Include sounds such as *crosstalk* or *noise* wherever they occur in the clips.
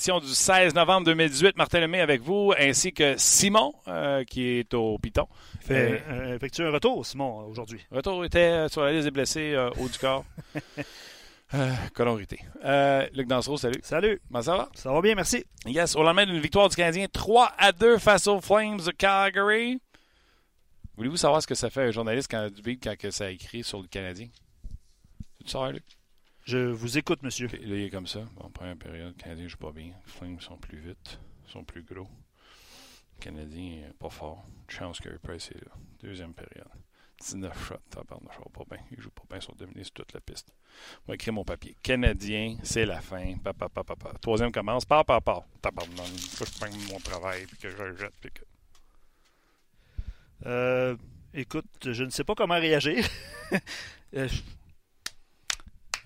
édition du 16 novembre 2018. Martin Lemay avec vous, ainsi que Simon, euh, qui est au Piton. Fait, euh, effectue un retour, Simon, aujourd'hui. Retour était sur la liste des blessés euh, haut du corps. *laughs* euh, colorité. Euh, Luc Dansereau, salut. Salut. Comment ça va? Ça va bien, merci. Yes, au lendemain d'une victoire du Canadien 3 à 2 face aux Flames de Calgary. Voulez-vous savoir ce que ça fait un journaliste quand, quand ça écrit sur le Canadien? Tu sais, Luc? Je vous écoute, monsieur. Okay, là, il est comme ça. Bon, première période, le Canadien joue pas bien. Les Flames sont plus vite, sont plus gros. Le Canadien pas fort. Chance que Price est là. Deuxième période. 19 shots, tabarnak, je pas bien. Il joue pas bien, ils sont dominés sur toute la piste. On va écrire mon papier. Canadien, c'est la fin. Papa, papa, papa. Troisième commence. Par, par, par. Tabarnak. Faut que je prenne mon travail puis que je le jette. Puis que... Euh, écoute, je ne sais pas comment réagir. *laughs* euh,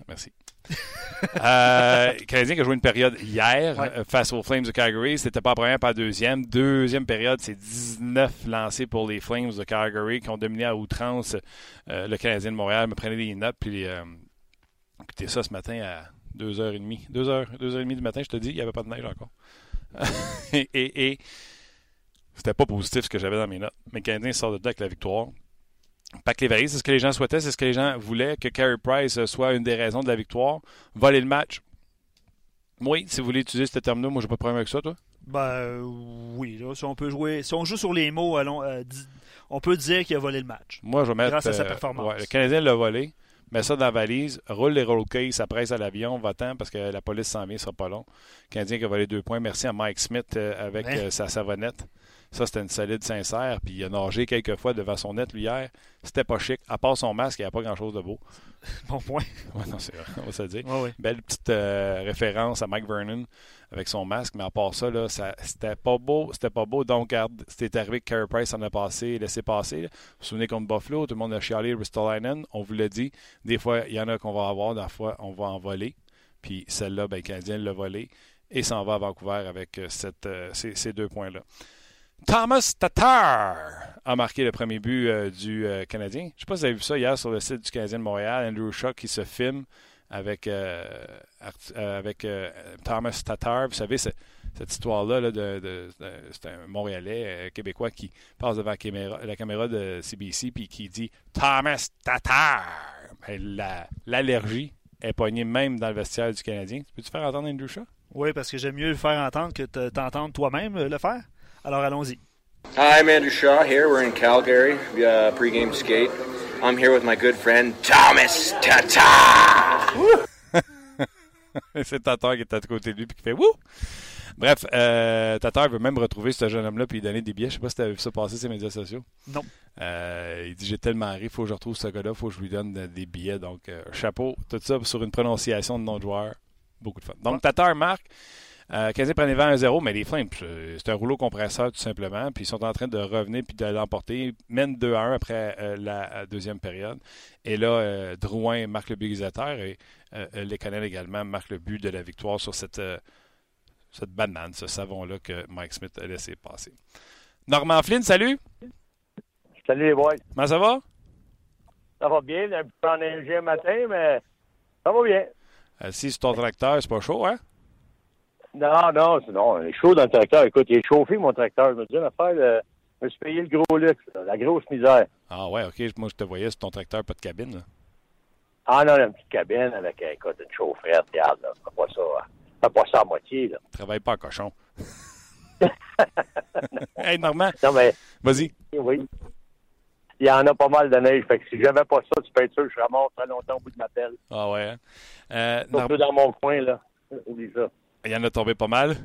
Merci. *laughs* euh, Canadien qui a joué une période hier Ouais. euh, face aux Flames de Calgary. C'était pas la première, pas la deuxième. Deuxième période, c'est 19 lancés pour les Flames de Calgary qui ont dominé à outrance euh, le Canadien de Montréal. me prenait des notes. Puis, euh, écoutez ça ce matin à 2h30. 2h, 2h30 du matin, je te dis, il n'y avait pas de neige encore. *laughs* et et, et c'était pas positif ce que j'avais dans mes notes. Mais le Canadien sort de là avec la victoire. Pack Lévry, c'est ce que les gens souhaitaient, c'est ce que les gens voulaient, que Carey Price soit une des raisons de la victoire. Voler le match. Oui, si vous voulez utiliser ce terme-là, moi j'ai pas de problème avec ça, toi. Ben euh, oui, là, si on peut jouer, si on joue sur les mots, allons, euh, on peut dire qu'il a volé le match. Moi, je vais mettre. Grâce à sa euh, performance. ouais, le Canadien l'a volé. Met ça dans la valise, roule les roll cases, ça presse à l'avion, va-t'en parce que la police s'en vient, ça sera pas long. Le Canadien qui a volé deux points. Merci à Mike Smith euh, avec euh, sa savonnette. Ça, c'était une solide sincère. Puis il a nagé quelques fois devant son net, lui, hier. C'était pas chic. À part son masque, il n'y a pas grand-chose de beau. *laughs* Bon point. Ouais, non, c'est vrai, on va se le dire. Ouais, ouais. Belle petite euh, référence à Mike Vernon avec son masque, mais à part ça, là, ça c'était pas beau, c'était pas beau. Donc, c'était arrivé que Carey Price en a passé, laissé passer. là. Vous vous souvenez contre Buffalo, tout le monde a chialé Ristolainen. On vous l'a dit, des fois, il y en a qu'on va avoir, des fois, on va en voler. Puis celle-là, ben, le Canadien l'a volé et s'en va à Vancouver avec euh, cette, euh, ces, ces deux points-là. Thomas Tatar a marqué le premier but euh, du euh, Canadien. Je ne sais pas si vous avez vu ça hier sur le site du Canadien de Montréal. Andrew Shaw qui se filme avec, euh, Art- euh, avec euh, Thomas Tatar. Vous savez, c'est- cette histoire-là, là, de, de- de- c'est un Montréalais euh, québécois qui passe devant la caméra, la caméra de CBC puis qui dit Thomas Tatar. Ben, la- L'allergie est poignée même dans le vestiaire du Canadien. Peux-tu faire entendre Andrew Shaw? Oui, parce que j'aime mieux le faire entendre que te- t'entendre toi-même le faire. Alors allons-y. Hi, I'm Andrew Shaw here. We're in Calgary, uh, pregame skate. I'm here with my good friend Thomas Tata. *laughs* c'est Tatar qui est à côté de lui puis qui fait Wouh! Bref, euh, Tatar veut même retrouver ce jeune homme-là puis lui donner des billets. Je sais pas si tu as vu ça passer sur les médias sociaux. Non. Euh, il dit J'ai tellement ri, faut que je retrouve ce gars-là, faut que je lui donne de- des billets. Donc, euh, chapeau, tout ça sur une prononciation de nom de joueur. Beaucoup de fun. Donc, Tatar marque. Euh, Canadien prenait 20 1-0, mais les Flames, euh, c'est un rouleau compresseur tout simplement. Puis ils sont en train de revenir puis de l'emporter. Ils mènent 2-1 après euh, la deuxième période. Et là, euh, Drouin marque le but égalisateur et les Canadiens également marquent le but de la victoire sur cette, cette banane, ce savon-là que Mike Smith a laissé passer. Normand Flynn, salut! Salut les boys. Comment ça va? Ça va bien, un peu enneigé matin, mais ça va bien. Si c'est ton tracteur, c'est pas chaud, hein? Non, non, c'est- non, il est chaud dans le tracteur. Écoute, il est chauffé, mon tracteur. Je me dis une affaire, là, je me suis payé le gros luxe, là, la grosse misère. Ah ouais, ok. Moi, je te voyais sur ton tracteur, pas de cabine. Là. Ah non, une petite cabine avec, euh, écoute, une chaufferette, regarde, là. Fais pas ça. Fais pas ça à moitié, là. Travaille pas cochon. *laughs* hey, Normand, Non, mais, vas-y. oui. Il y en a pas mal de neige. Fait que si j'avais pas ça, tu peux être sûr que je serais mort très longtemps au bout de ma pelle. Ah ouais, hein? Euh, Surtout Norm- dans mon coin, là. Oublie ça. Il y en a tombé pas mal.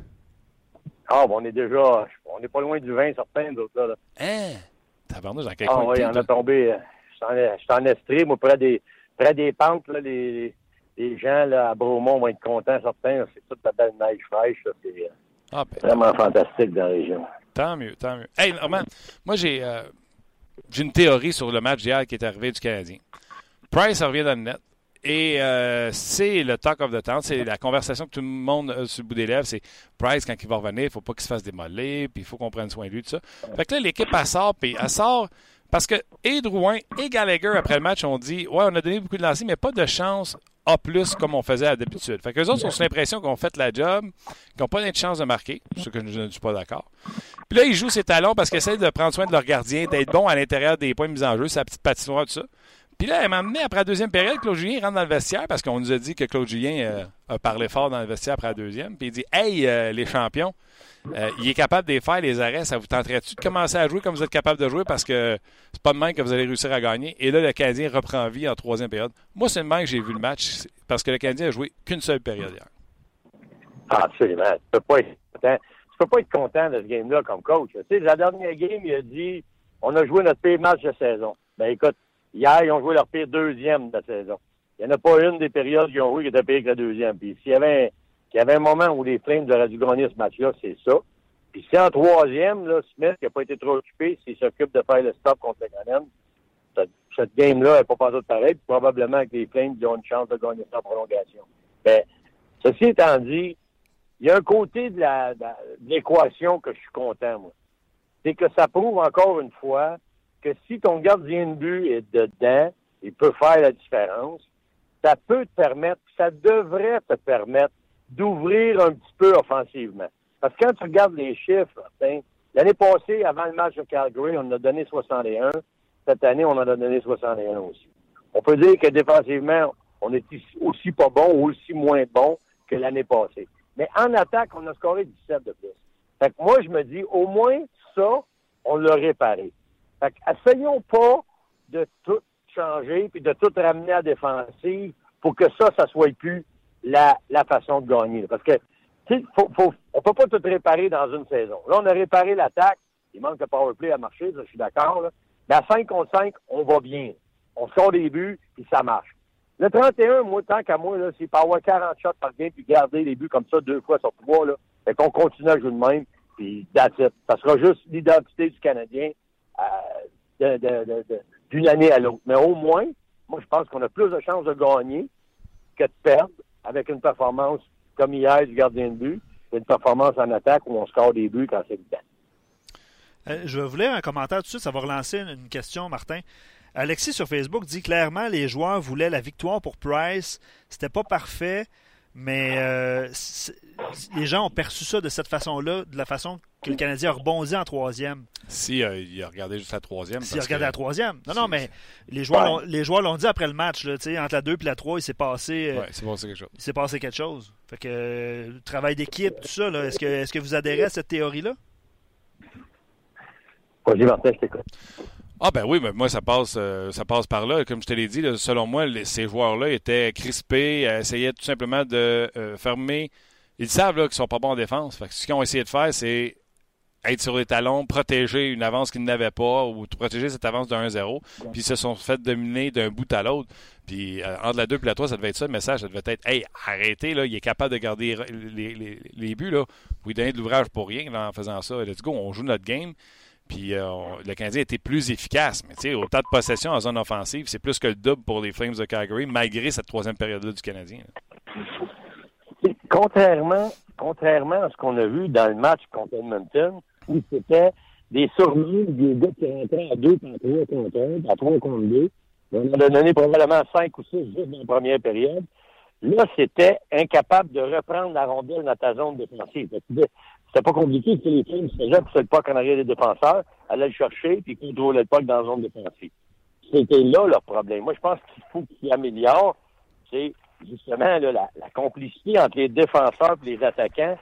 Ah, bon, on est déjà, on est pas loin du 20, certains, d'autres, là. là. Hein? Tabarnouche, dans quel Ah oui, il en toi? a tombé. euh, Je suis en- en Estrie, moi, près des, près des pentes, là, les, les gens là, à Bromont vont être contents, certains. C'est toute la belle neige fraîche. là. C'est euh, Ah, ben, vraiment fantastique dans la région. tant mieux, tant mieux. Hey, Normand, moi, j'ai euh, j'ai une théorie sur le match d'hier qui est arrivé du Canadien. Price revient dans le net. Et euh, c'est le talk of the town, c'est la conversation que tout le monde a sur le bout des lèvres. C'est Price, quand il va revenir, il faut pas qu'il se fasse démolir, puis il faut qu'on prenne soin de lui, tout ça. Fait que là, l'équipe, elle sort, puis elle sort parce que et Drouin et Gallagher, après le match, ont dit Ouais, on a donné beaucoup de lancers, mais pas de chance A+, comme on faisait d'habitude. Fait que les autres ont l'impression qu'on fait la job, qu'ils n'ont pas de chance de marquer, ce que je ne suis pas d'accord. Puis là, ils jouent ses talons parce qu'ils essaient de prendre soin de leur gardien, d'être bon à l'intérieur des points mis en jeu, sa petite patinoire, tout ça. Puis là, elle m'a amené après la deuxième période, Claude Julien rentre dans le vestiaire parce qu'on nous a dit que Claude Julien euh, a parlé fort dans le vestiaire après la deuxième. Puis il dit Hey, euh, les champions, euh, il est capable de les faire, les arrêts. Ça vous tenterait-tu de commencer à jouer comme vous êtes capable de jouer? Parce que c'est pas demain que vous allez réussir à gagner. Et là, le Canadien reprend vie en troisième période. Moi, c'est demain que j'ai vu le match parce que le Canadien a joué qu'une seule période hier. Ah, absolument. Tu peux pas être content. Tu peux pas être content de ce game-là comme coach. Tu sais, la dernière game, il a dit on a joué notre pire match de saison. Ben écoute, Hier, ils ont joué leur pire deuxième de la saison. Il n'y en a pas une des périodes qu'ils ont joué qui était pire que la deuxième. Puis s'il y avait, y avait un moment où les Flames auraient dû gagner ce match-là, c'est ça. Puis si en troisième, là, Smith, qui n'a pas été trop occupé, s'il s'occupe de faire le stop contre le Canadiens, cette, game-là n'est pas passée de pareil. Puis probablement que les Flames ont une chance de gagner ça en prolongation. Mais ceci étant dit, il y a un côté de l'équation que je suis content, moi. C'est que ça prouve encore une fois que si ton gardien de but est dedans, il peut faire la différence. Ça peut te permettre, ça devrait te permettre d'ouvrir un petit peu offensivement. Parce que quand tu regardes les chiffres, l'année passée, avant le match de Calgary, on en a donné 61. Cette année, on en a donné 61 aussi. On peut dire que défensivement, on est aussi pas bon ou aussi moins bon que l'année passée. Mais en attaque, on a scoré 17 de plus. Fait que moi, je me dis, au moins, ça, on l'a réparé. Fait essayons pas de tout changer puis de tout ramener à défensive pour que ça, ça soit plus la, la façon de gagner. Parce que, faut, faut, on peut pas tout réparer dans une saison. Là, on a réparé l'attaque. Il manque de powerplay à marcher, je suis d'accord. Mais à 5 contre 5, on va bien. On sort des buts, puis ça marche. Le 31, moi, tant qu'à moi, c'est pas avoir 40 shots par game puis garder les buts comme ça deux fois sur trois, là. Fait qu'on continue à jouer de même, puis that's Ça sera juste l'identité du Canadien d'une année à l'autre. Mais au moins, moi, je pense qu'on a plus de chances de gagner que de perdre avec une performance comme hier du gardien de but, une performance en attaque où on score des buts quand c'est le. Euh, je voulais un commentaire tout de suite, ça va relancer une question, Martin. Alexis sur Facebook dit clairement les joueurs voulaient la victoire pour Price. C'était pas parfait. Mais euh, les gens ont perçu ça de cette façon-là, de la façon que le Canadien a rebondi en troisième. Si euh, il a regardé juste la troisième. Si il a regardé la troisième. Non, non, mais les joueurs, les joueurs l'ont dit après le match. Là, entre la 2 et la 3, il s'est passé, euh, passé quelque chose. Il s'est passé quelque chose. Fait que le travail d'équipe, tout ça, est-ce que, est -ce que vous adhérez à cette théorie-là? Vas-y, Martin, je t'écoute. Ah ben oui, mais moi ça passe euh, ça passe par là. Comme je te l'ai dit, selon moi, ces joueurs-là étaient crispés, euh, essayaient tout simplement de euh, fermer. Ils savent qu'ils ne sont pas bons en défense. Fait ce qu'ils ont essayé de faire, c'est être sur les talons, protéger une avance qu'ils n'avaient pas ou protéger cette avance de 1-0. Puis ils se sont fait dominer d'un bout à l'autre. Puis entre la 2 et la 3, ça devait être ça le message. Ça devait être Hey, arrêtez, là, il est capable de garder les, les, les buts. Là. Vous lui donnez de l'ouvrage pour rien en faisant ça. Let's go, on joue notre game. Puis euh, le Canadien était plus efficace. Mais tu sais, au tas de possession en zone offensive, c'est plus que le double pour les Flames de Calgary, malgré cette troisième période-là du Canadien. Contrairement, contrairement à ce qu'on a vu dans le match contre Edmonton, où c'était des surnoms des gars qui rentraient à 2 par 3 contre 1, à 3 contre 2. On en a donné probablement 5 ou 6 juste dans la première période. Là, c'était incapable de reprendre la rondelle dans ta zone défensive. C'était pas compliqué, c'était les films, c'était déjà le pas en arrière des défenseurs, allaient le chercher, puis contrôlaient le pas dans la zone défensive. C'était là leur problème. Moi, je pense qu'il faut qu'ils améliorent, c'est justement la, complicité entre les défenseurs et les attaquants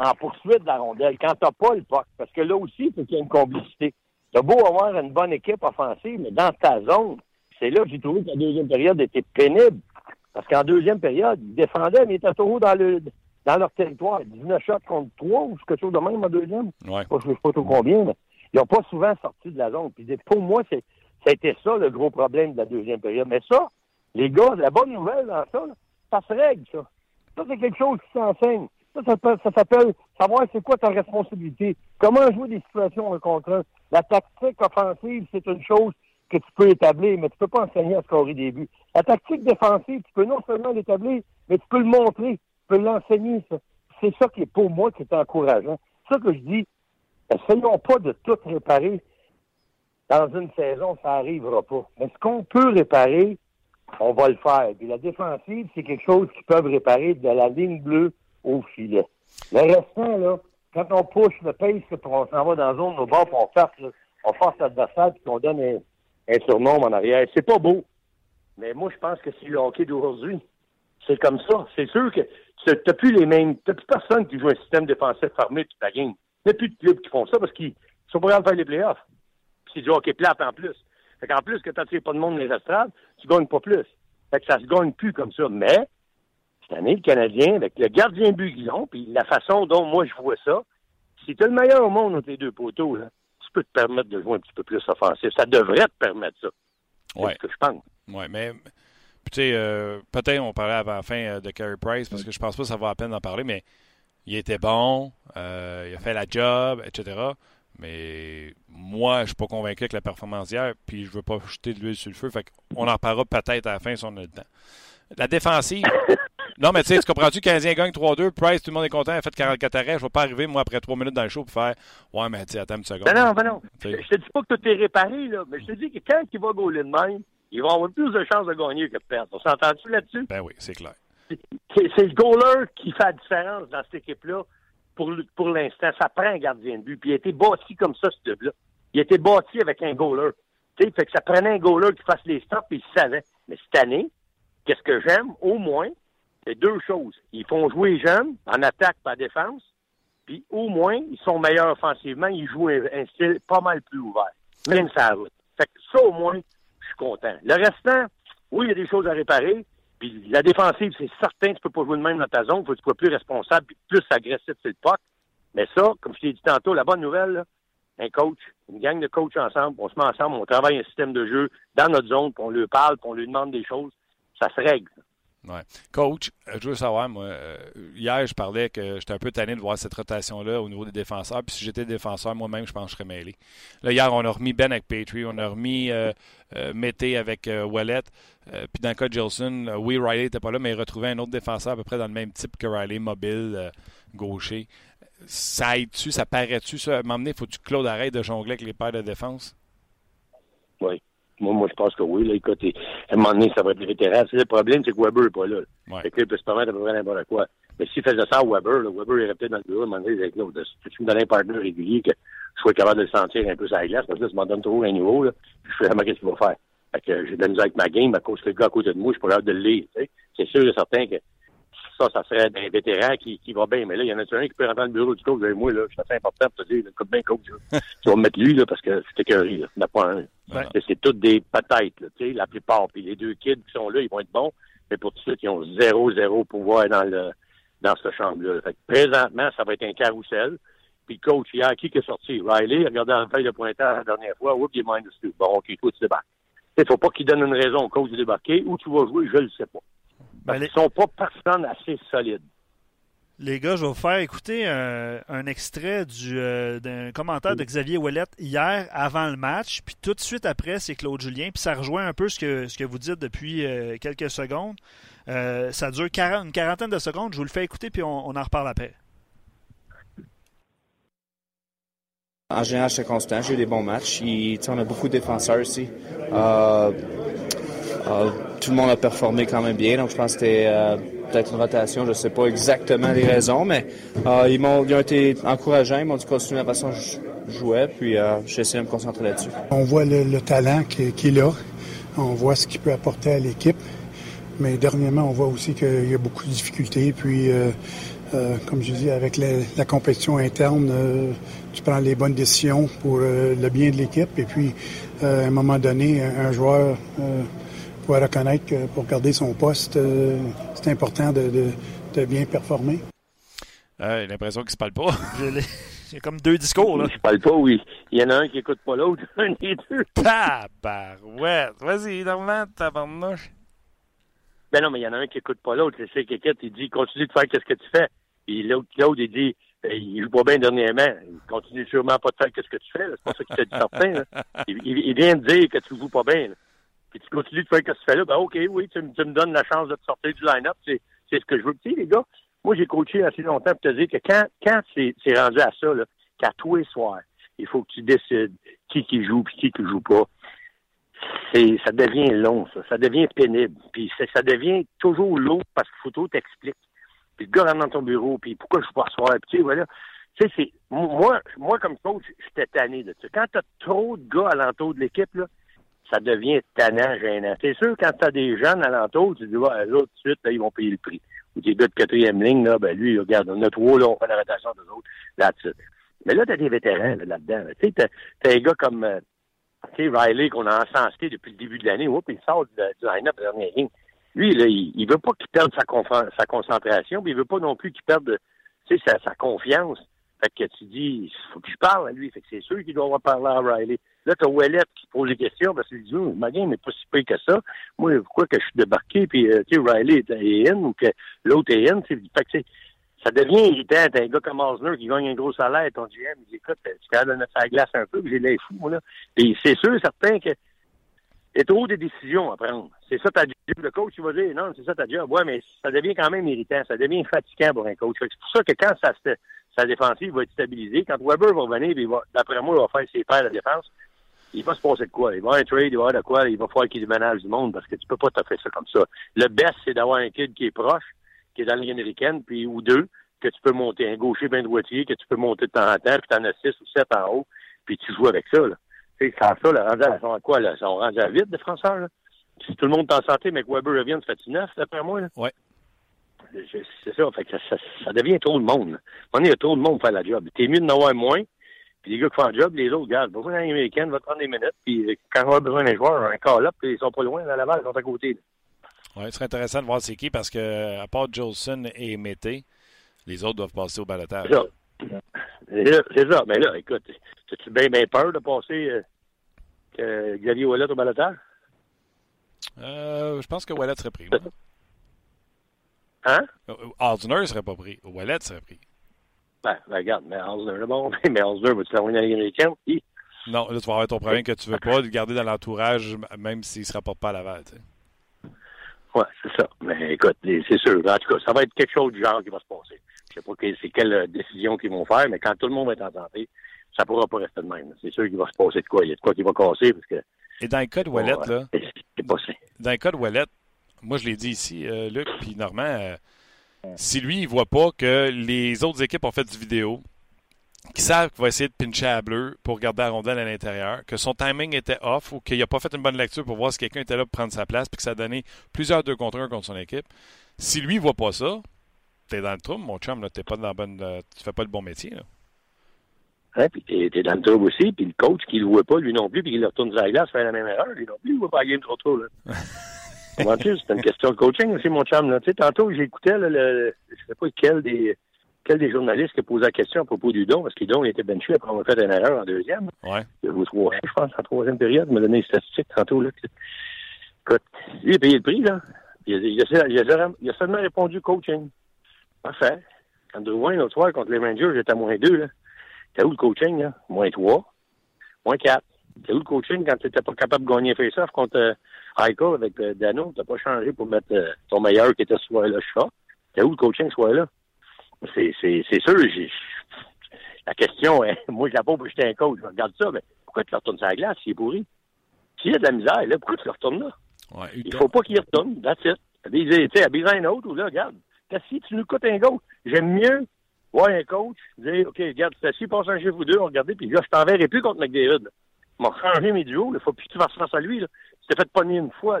en poursuite de la rondelle. Quand t'as pas le puck, parce que là aussi, il faut qu'il y ait une complicité. T'as beau avoir une bonne équipe offensive, mais dans ta zone, c'est là que j'ai trouvé que la deuxième période était pénible. Parce qu'en deuxième période, ils défendaient, mais ils étaient trop dans le dans leur territoire. 19 shots contre 3 ou quelque chose de même en deuxième. Ouais. Je ne sais pas trop combien, mais ils n'ont pas souvent sorti de la zone. Puis pour moi, c'est, ça a été ça le gros problème de la deuxième période. Mais ça, les gars, la bonne nouvelle dans ça, ça se règle, ça. Ça, c'est quelque chose qui s'enseigne. Ça, ça, s'appelle savoir c'est quoi ta responsabilité. Comment jouer des situations en contre un. La tactique offensive, c'est une chose que tu peux établir, mais tu peux pas enseigner à scorer des buts. La tactique défensive, tu peux non seulement l'établir, mais tu peux le montrer, tu peux l'enseigner. C'est ça qui est pour moi qui est encourageant. C'est ça que je dis. Essayons pas de tout réparer dans une saison, ça n'arrivera pas. Mais ce qu'on peut réparer, on va le faire. Puis la défensive, c'est quelque chose qu'ils peuvent réparer de la ligne bleue au filet. Le restant, là, quand on pousse le pace, on s'en va dans la zone, au bord, on force, on force l'adversaire, puis qu'on donne un, un surnom en arrière. C'est pas beau. Mais moi, je pense que c'est le hockey d'aujourd'hui. C'est comme ça. C'est sûr que tu n'as plus les mêmes. Tu plus personne qui joue un système défensif fermé toute ta game. Il n'y a plus de clubs qui font ça parce qu'ils sont pas capables de faire les playoffs. Puis c'est du hockey plate en plus. Fait qu'en plus que tu pas de monde dans les estrades, tu gagnes pas plus. Fait que ça se gagne plus comme ça. Mais, cette année, le Canadien, avec le gardien but qu'ils ont, puis la façon dont moi je vois ça, si tu le meilleur au monde entre les deux poteaux, là, tu peux te permettre de jouer un petit peu plus offensif. Ça devrait te permettre ça. C'est Ouais. ce que je pense. Oui, mais puis, tu sais, euh, peut-être on parlait avant la fin euh, de Carey Price parce que je pense pas que ça va la peine d'en parler, mais il était bon, euh, il a fait la job, etc. Mais moi, je suis pas convaincu avec la performance d'hier, puis je veux pas jeter de l'huile sur le feu. Fait qu'on en reparlera peut-être à la fin si on a le temps. La défensive. *laughs* non, mais tu sais, tu comprends-tu? 15 gagne 3-2, Price, tout le monde est content, il a fait 44 arrêts. Je vais pas arriver, moi, après 3 minutes dans le show, pour faire Ouais, mais tu attends une seconde. Ben non, ben non. Je te dis pas que tout est réparé, là, mais je te dis que quand il va gauler de même, il va avoir plus de chances de gagner que de perdre. On s'entend-tu là-dessus? Ben oui, c'est clair. C'est le goaler qui fait la différence dans cette équipe-là pour, pour l'instant. Ça prend un gardien de but. Puis il a été bâti comme ça, ce club-là. Il a été bâti avec un goaler. Tu sais, fait que ça prenait un goaler qui fasse les stops et il savait. Mais cette année, qu'est-ce que j'aime, au moins, c'est deux choses. Ils font jouer les jeunes en attaque par défense, puis au moins, ils sont meilleurs offensivement. Ils jouent un, style pas mal plus ouvert. Même ça route. Fait que ça, au moins, suis content. Le restant, oui, il y a des choses à réparer. Puis la défensive, c'est certain, tu peux pas jouer de même dans ta zone. Faut que tu sois plus responsable puis plus agressif sur le puck. Mais ça, comme je t'ai dit tantôt, la bonne nouvelle, un coach, une gang de coachs ensemble, on se met ensemble, on travaille un système de jeu dans notre zone, puis on lui parle, puis on lui demande des choses. Ça se règle. Coach, euh, je veux savoir, moi, euh, hier, je parlais que j'étais un peu tanné de voir cette rotation-là au niveau des défenseurs. Puis si j'étais défenseur, moi-même, je pense que je serais mêlé. Là, hier, on a remis Ben avec on a remis euh, Mété avec euh, Wallet. Puis dans le cas de Gilson, oui, Riley n'était pas là, mais il retrouvait un autre défenseur à peu près dans le même type que Riley, mobile, gaucher. Ça aide-tu, ça paraît-tu, ça? Donné, faut-tu que Claude arrête de jongler avec les paires de défense? Oui. Moi, moi, je pense que oui. Là, écoute, à un moment donné, ça va être des vétérans. C'est le problème, c'est que Weber n'est pas là. Ouais. Fait que là, il peut se permettre à peu près n'importe quoi. Mais s'il faisait ça à Weber, là, Weber irait peut-être dans le bureau, à un moment donné, avec l'autre. Si tu me donnes un partenaire régulier, que je sois capable de le sentir un peu sur la glace, parce que là, tu m'en donnes trop un niveau, là, je sais vraiment qu'est-ce qu'il va faire. Fait que j'ai de la misère avec ma game, à cause que le gars à côté de moi, je suis pas capable de le lire. C'est sûr et certain que ça, ça serait un vétéran qui, qui va bien. Mais là, il y en a un qui peut rentrer dans le bureau du coach? Avec moi, là. C'est assez important pour te dire, écoute bien, coach, là. *laughs* tu vas me mettre lui, là, parce que c'est écœuré, là. Pas un. Ouais. C'est- toutes des patates, là, tu sais, la plupart. Puis les deux kids qui sont là, ils vont être bons. Mais pour tous ceux qui ont zéro, zéro pouvoir dans le dans cette chambre-là. Fait que présentement, ça va être un carrousel. Puis le coach, hier, qui qui est sorti? Riley, regardez la feuille de pointage la dernière fois. Oups, il est minus two. Bon, OK, toi, tu débarques. Il faut pas qu'il donne une raison au coach de débarquer. Où tu vas jouer, je le sais pas. Ben, Parce les, qu'ils sont pas personnes assez solides. les gars, je vais vous faire écouter un, un extrait du, euh, d'un commentaire de Xavier Ouellette hier avant le match, puis tout de suite après, c'est Claude Julien, puis ça rejoint un peu ce que, ce que vous dites depuis euh, quelques secondes. Euh, ça dure 40 une quarantaine de secondes, je vous le fais écouter, puis on, on en reparle après. En général, j'étais constant. J'ai eu des bons matchs. Il- tu sais, on a beaucoup de défenseurs ici. Euh, euh, tout le monde a performé quand même bien. Donc, je pense que c'était euh, peut-être une rotation. Je ne sais pas exactement les raisons, mais euh, ils, m'ont, ils ont été encourageants. Ils m'ont dit continuer la façon je jouais. Puis, euh, j'ai essayé de me concentrer là-dessus. On voit le, le talent qui, qui est là. On voit ce qu'il peut apporter à l'équipe. Mais dernièrement, on voit aussi qu'il y a beaucoup de difficultés. Puis, comme je dis, avec la, compétition interne, tu prends les bonnes décisions pour le bien de l'équipe. Et puis, à un moment donné, un joueur doit reconnaître que pour garder son poste, euh, c'est important de, de- de bien performer. Euh, j'ai l'impression qu'ils se parlent pas. *laughs* J'ai comme deux discours, là. Je parle pas, oui. Il y en a un qui écoute pas l'autre, *laughs* un des deux. Tabarouette! Vas-y, Normand, tabarnouche. Ben non, mais il y en a un qui écoute pas l'autre. C'est quelqu'un il dit continue de faire qu'est-ce que tu fais. Puis l'autre, l'autre, il dit euh, il joue pas bien dernièrement. Il continue sûrement pas de faire qu'est-ce que tu fais. C'est pas ça qu'il t'a dit certain. *laughs* Il, il- il vient de dire que tu joues pas bien. là. Puis tu continues de faire qu'est-ce que tu fais là. Ben ok, oui, tu, me- tu me donnes la chance de te sortir du line-up. C'est, c'est ce que je veux. Tu sais, les gars, moi j'ai coaché assez longtemps pour te dire que quand, quand c'est, c'est rendu à ça, là, qu'à tous les soirs, il faut que tu décides qui qui joue puis qui qui joue pas. ça devient long, ça. Ça devient pénible. Puis ça devient toujours lourd parce qu'il faut tout t'expliquer. Puis le gars rentre dans ton bureau, puis pourquoi je suis pas asseoir? Puis tu sais, voilà. Tu sais, c'est, moi, moi, comme coach, j'étais tanné de ça. Quand t'as trop de gars alentour de l'équipe, là, ça devient tannant, gênant. C'est sûr, quand t'as des jeunes alentour, tu dis, ouais, là, tout de suite, là, ils vont payer le prix. Ou des gars de quatrième ligne, là, ben lui, regarde, on a trois, là, on fait la rotation des autres, là-dessus. Mais là, t'as des vétérans, là, dedans Tu sais, t'as, des gars comme, euh, tu Riley, qu'on a encensé depuis le début de l'année, oups, il sort du, du line-up de dernière ligne. Lui, là, il, il veut pas qu'il perde sa, sa concentration, puis il veut pas non plus qu'il perde, tu sa, sa confiance. Fait que tu dis, faut que je parle à lui. Fait que c'est sûr qu'il doit avoir parlé à Riley. Là, t'as Ouellet qui pose des questions parce qu'il dit, oh, ma game n'est pas si pire que ça. Moi, pourquoi que je suis débarqué, puis, euh, tu sais, Riley est in, ou que l'autre est in. Fait que ça devient irritant. T'as un gars comme Osner qui gagne un gros salaire, ton GM, il dit, écoute, tu capable de mettre sa glace un peu, puis j'ai l'air fou, moi, là. Puis c'est sûr, certain que il y a trop de décisions à prendre. C'est ça ta job. Le coach, il va dire, non, c'est ça ta job. Ouais, mais ça devient quand même irritant. Ça devient fatigant pour un coach. C'est pour ça que quand ça sa défensive va être stabilisée. Quand Weber va revenir, d'après moi, il va faire ses paires de défense. Il va se passer de quoi? Il va avoir un trade, il va avoir de quoi? Il va falloir qu'il déménage du monde parce que tu peux pas te faire ça comme ça. Le best, c'est d'avoir un kid qui est proche, qui est dans la ligne américaine, puis ou deux, que tu peux monter. Un gaucher, bien droitier, que tu peux monter de temps en temps, puis t'en as six ou sept en haut, puis tu joues avec ça. Là. Tu sais, sans ça, le rendu à, à quoi? Là? Ils sont rendus à les Français. Là? Si tout le monde est en santé, mais que Weber revienne, ça fait neuf, d'après moi. Là? Ouais. C'est ça, fait que ça, ça, devient trop de monde. On il y a trop de monde pour faire la job. T'es mieux de avoir moins, puis les gars qui font le job, les autres, gars, besoin d'un Américain, va prendre des minutes, puis quand on a besoin d'un joueur, un call-up, ils sont pas loin, dans la balle, ils sont à côté. Oui, ce serait intéressant de voir c'est qui, parce que à part Jolson et Mété, les autres doivent passer au balotage. C'est ça. Mais là, écoute, as-tu bien, bien peur de passer euh, que Xavier Wallet au balotage? Euh, je pense que Wallet serait pris. Hein? Euh, serait pas pris. Wallet serait pris. Ben, ben regarde, mais Osner est bon. Mais Osner, va-tu faire une Ligue américaine? Non, là, tu vas avoir ton problème que tu veux pas le garder dans l'entourage, même s'il ne se rapporte pas à sais. Oui, c'est ça. Mais écoute, c'est sûr. En tout cas, ça va être quelque chose du genre qui va se passer. Je ne sais pas c'est quelle euh, décision qu'ils vont faire, mais quand tout le monde va être en santé, ça ne pourra pas rester de même. C'est sûr qu'il va se passer de quoi. Il y a de quoi qui va casser. Parce que, Et dans le cas de Wallet, là. C'est. Dans le cas de Wallet, moi, je l'ai dit ici, euh, Luc, puis Normand, euh, si lui, il voit pas que les autres équipes ont fait du vidéo, qui savent qu'il va essayer de pincher à bleu pour garder la rondelle à l'intérieur, que son timing était off ou qu'il n'a pas fait une bonne lecture pour voir si quelqu'un était là pour prendre sa place, puis que ça a donné plusieurs deux contre un contre son équipe. Si lui, il voit pas ça, t'es dans le trou, mon chum, là, t'es pas dans la bonne, euh, tu fais pas le bon métier. Là. Hein, puis t'es, es dans le trou aussi, puis le coach qui le voit pas, lui non plus, puis il retourne sur la glace, fait la même erreur, lui non plus, il voit pas la game trop tôt. Là. *laughs* c'est une question de coaching aussi, mon chum. Là. Tu sais, tantôt, j'écoutais, là, le, je sais pas quel des, quel des journalistes qui a posé la question à propos du don, parce qu'il don il était benché après avoir fait une erreur en deuxième. Ouais. Trois, je pense, en troisième période. Il m'a donné une statistique tantôt. Là. Écoute, il a payé le prix, là. Il a, il a, il a, il a seulement répondu coaching. Parfait. Quand Drouin, l'autre soir, contre les Rangers, j'étais à moins deux, là. T'as où le coaching, là? Moins trois. Moins quatre. T'as où le coaching quand t'étais pas capable de gagner face-off contre euh, Heiko avec euh, Dano? T'as pas changé pour mettre euh, ton meilleur qui était ce soir-là, chat. T'as où le coaching ce soir-là? C'est, c'est, c'est sûr, j'ai... La question est, *laughs* moi, je la pose jeter un coach. Je regarde ça, mais pourquoi tu le retournes sur la glace? S'il est pourri? S'il y a de la misère, là, pourquoi tu le retournes là? Ouais, il faut pas qu'il retourne. That's it. Sais, à un autre, ou là, regarde. Si tu nous coûtes un goal, j'aime mieux voir un coach dire, OK, regarde, assis, passe un chiffre ou deux, regardez, puis là, je t'enverrai plus contre McDavid. M'a changé mes duos, il faut plus que tu fasses face à lui. Là. Tu t'es fait pogner une fois.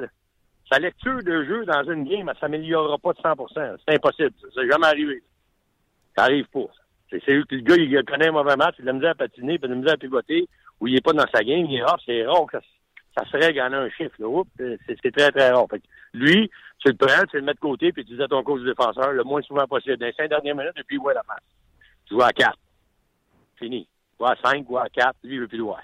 Sa lecture de jeu dans une game, elle s'améliorera pas de 100% C'est impossible. Ça n'est jamais arrivé. Ça arrive pas. C'est que le gars, il connaît un mauvais match, il a de la misère à patiner, puis il a de la misère à pivoter, ou il est pas dans sa game, il est rare, c'est rare que ça, ça serait gagner un chiffre. C'est très, très rare. Fait lui, tu le prends, tu le mets de côté, puis tu dis à ton coach défenseur le moins souvent possible. Dans les cinq dernières minutes, et puis il voit la face. Tu vois à quatre. Fini. Tu vois à cinq, tu vois à quatre, lui, il veut plus le voir.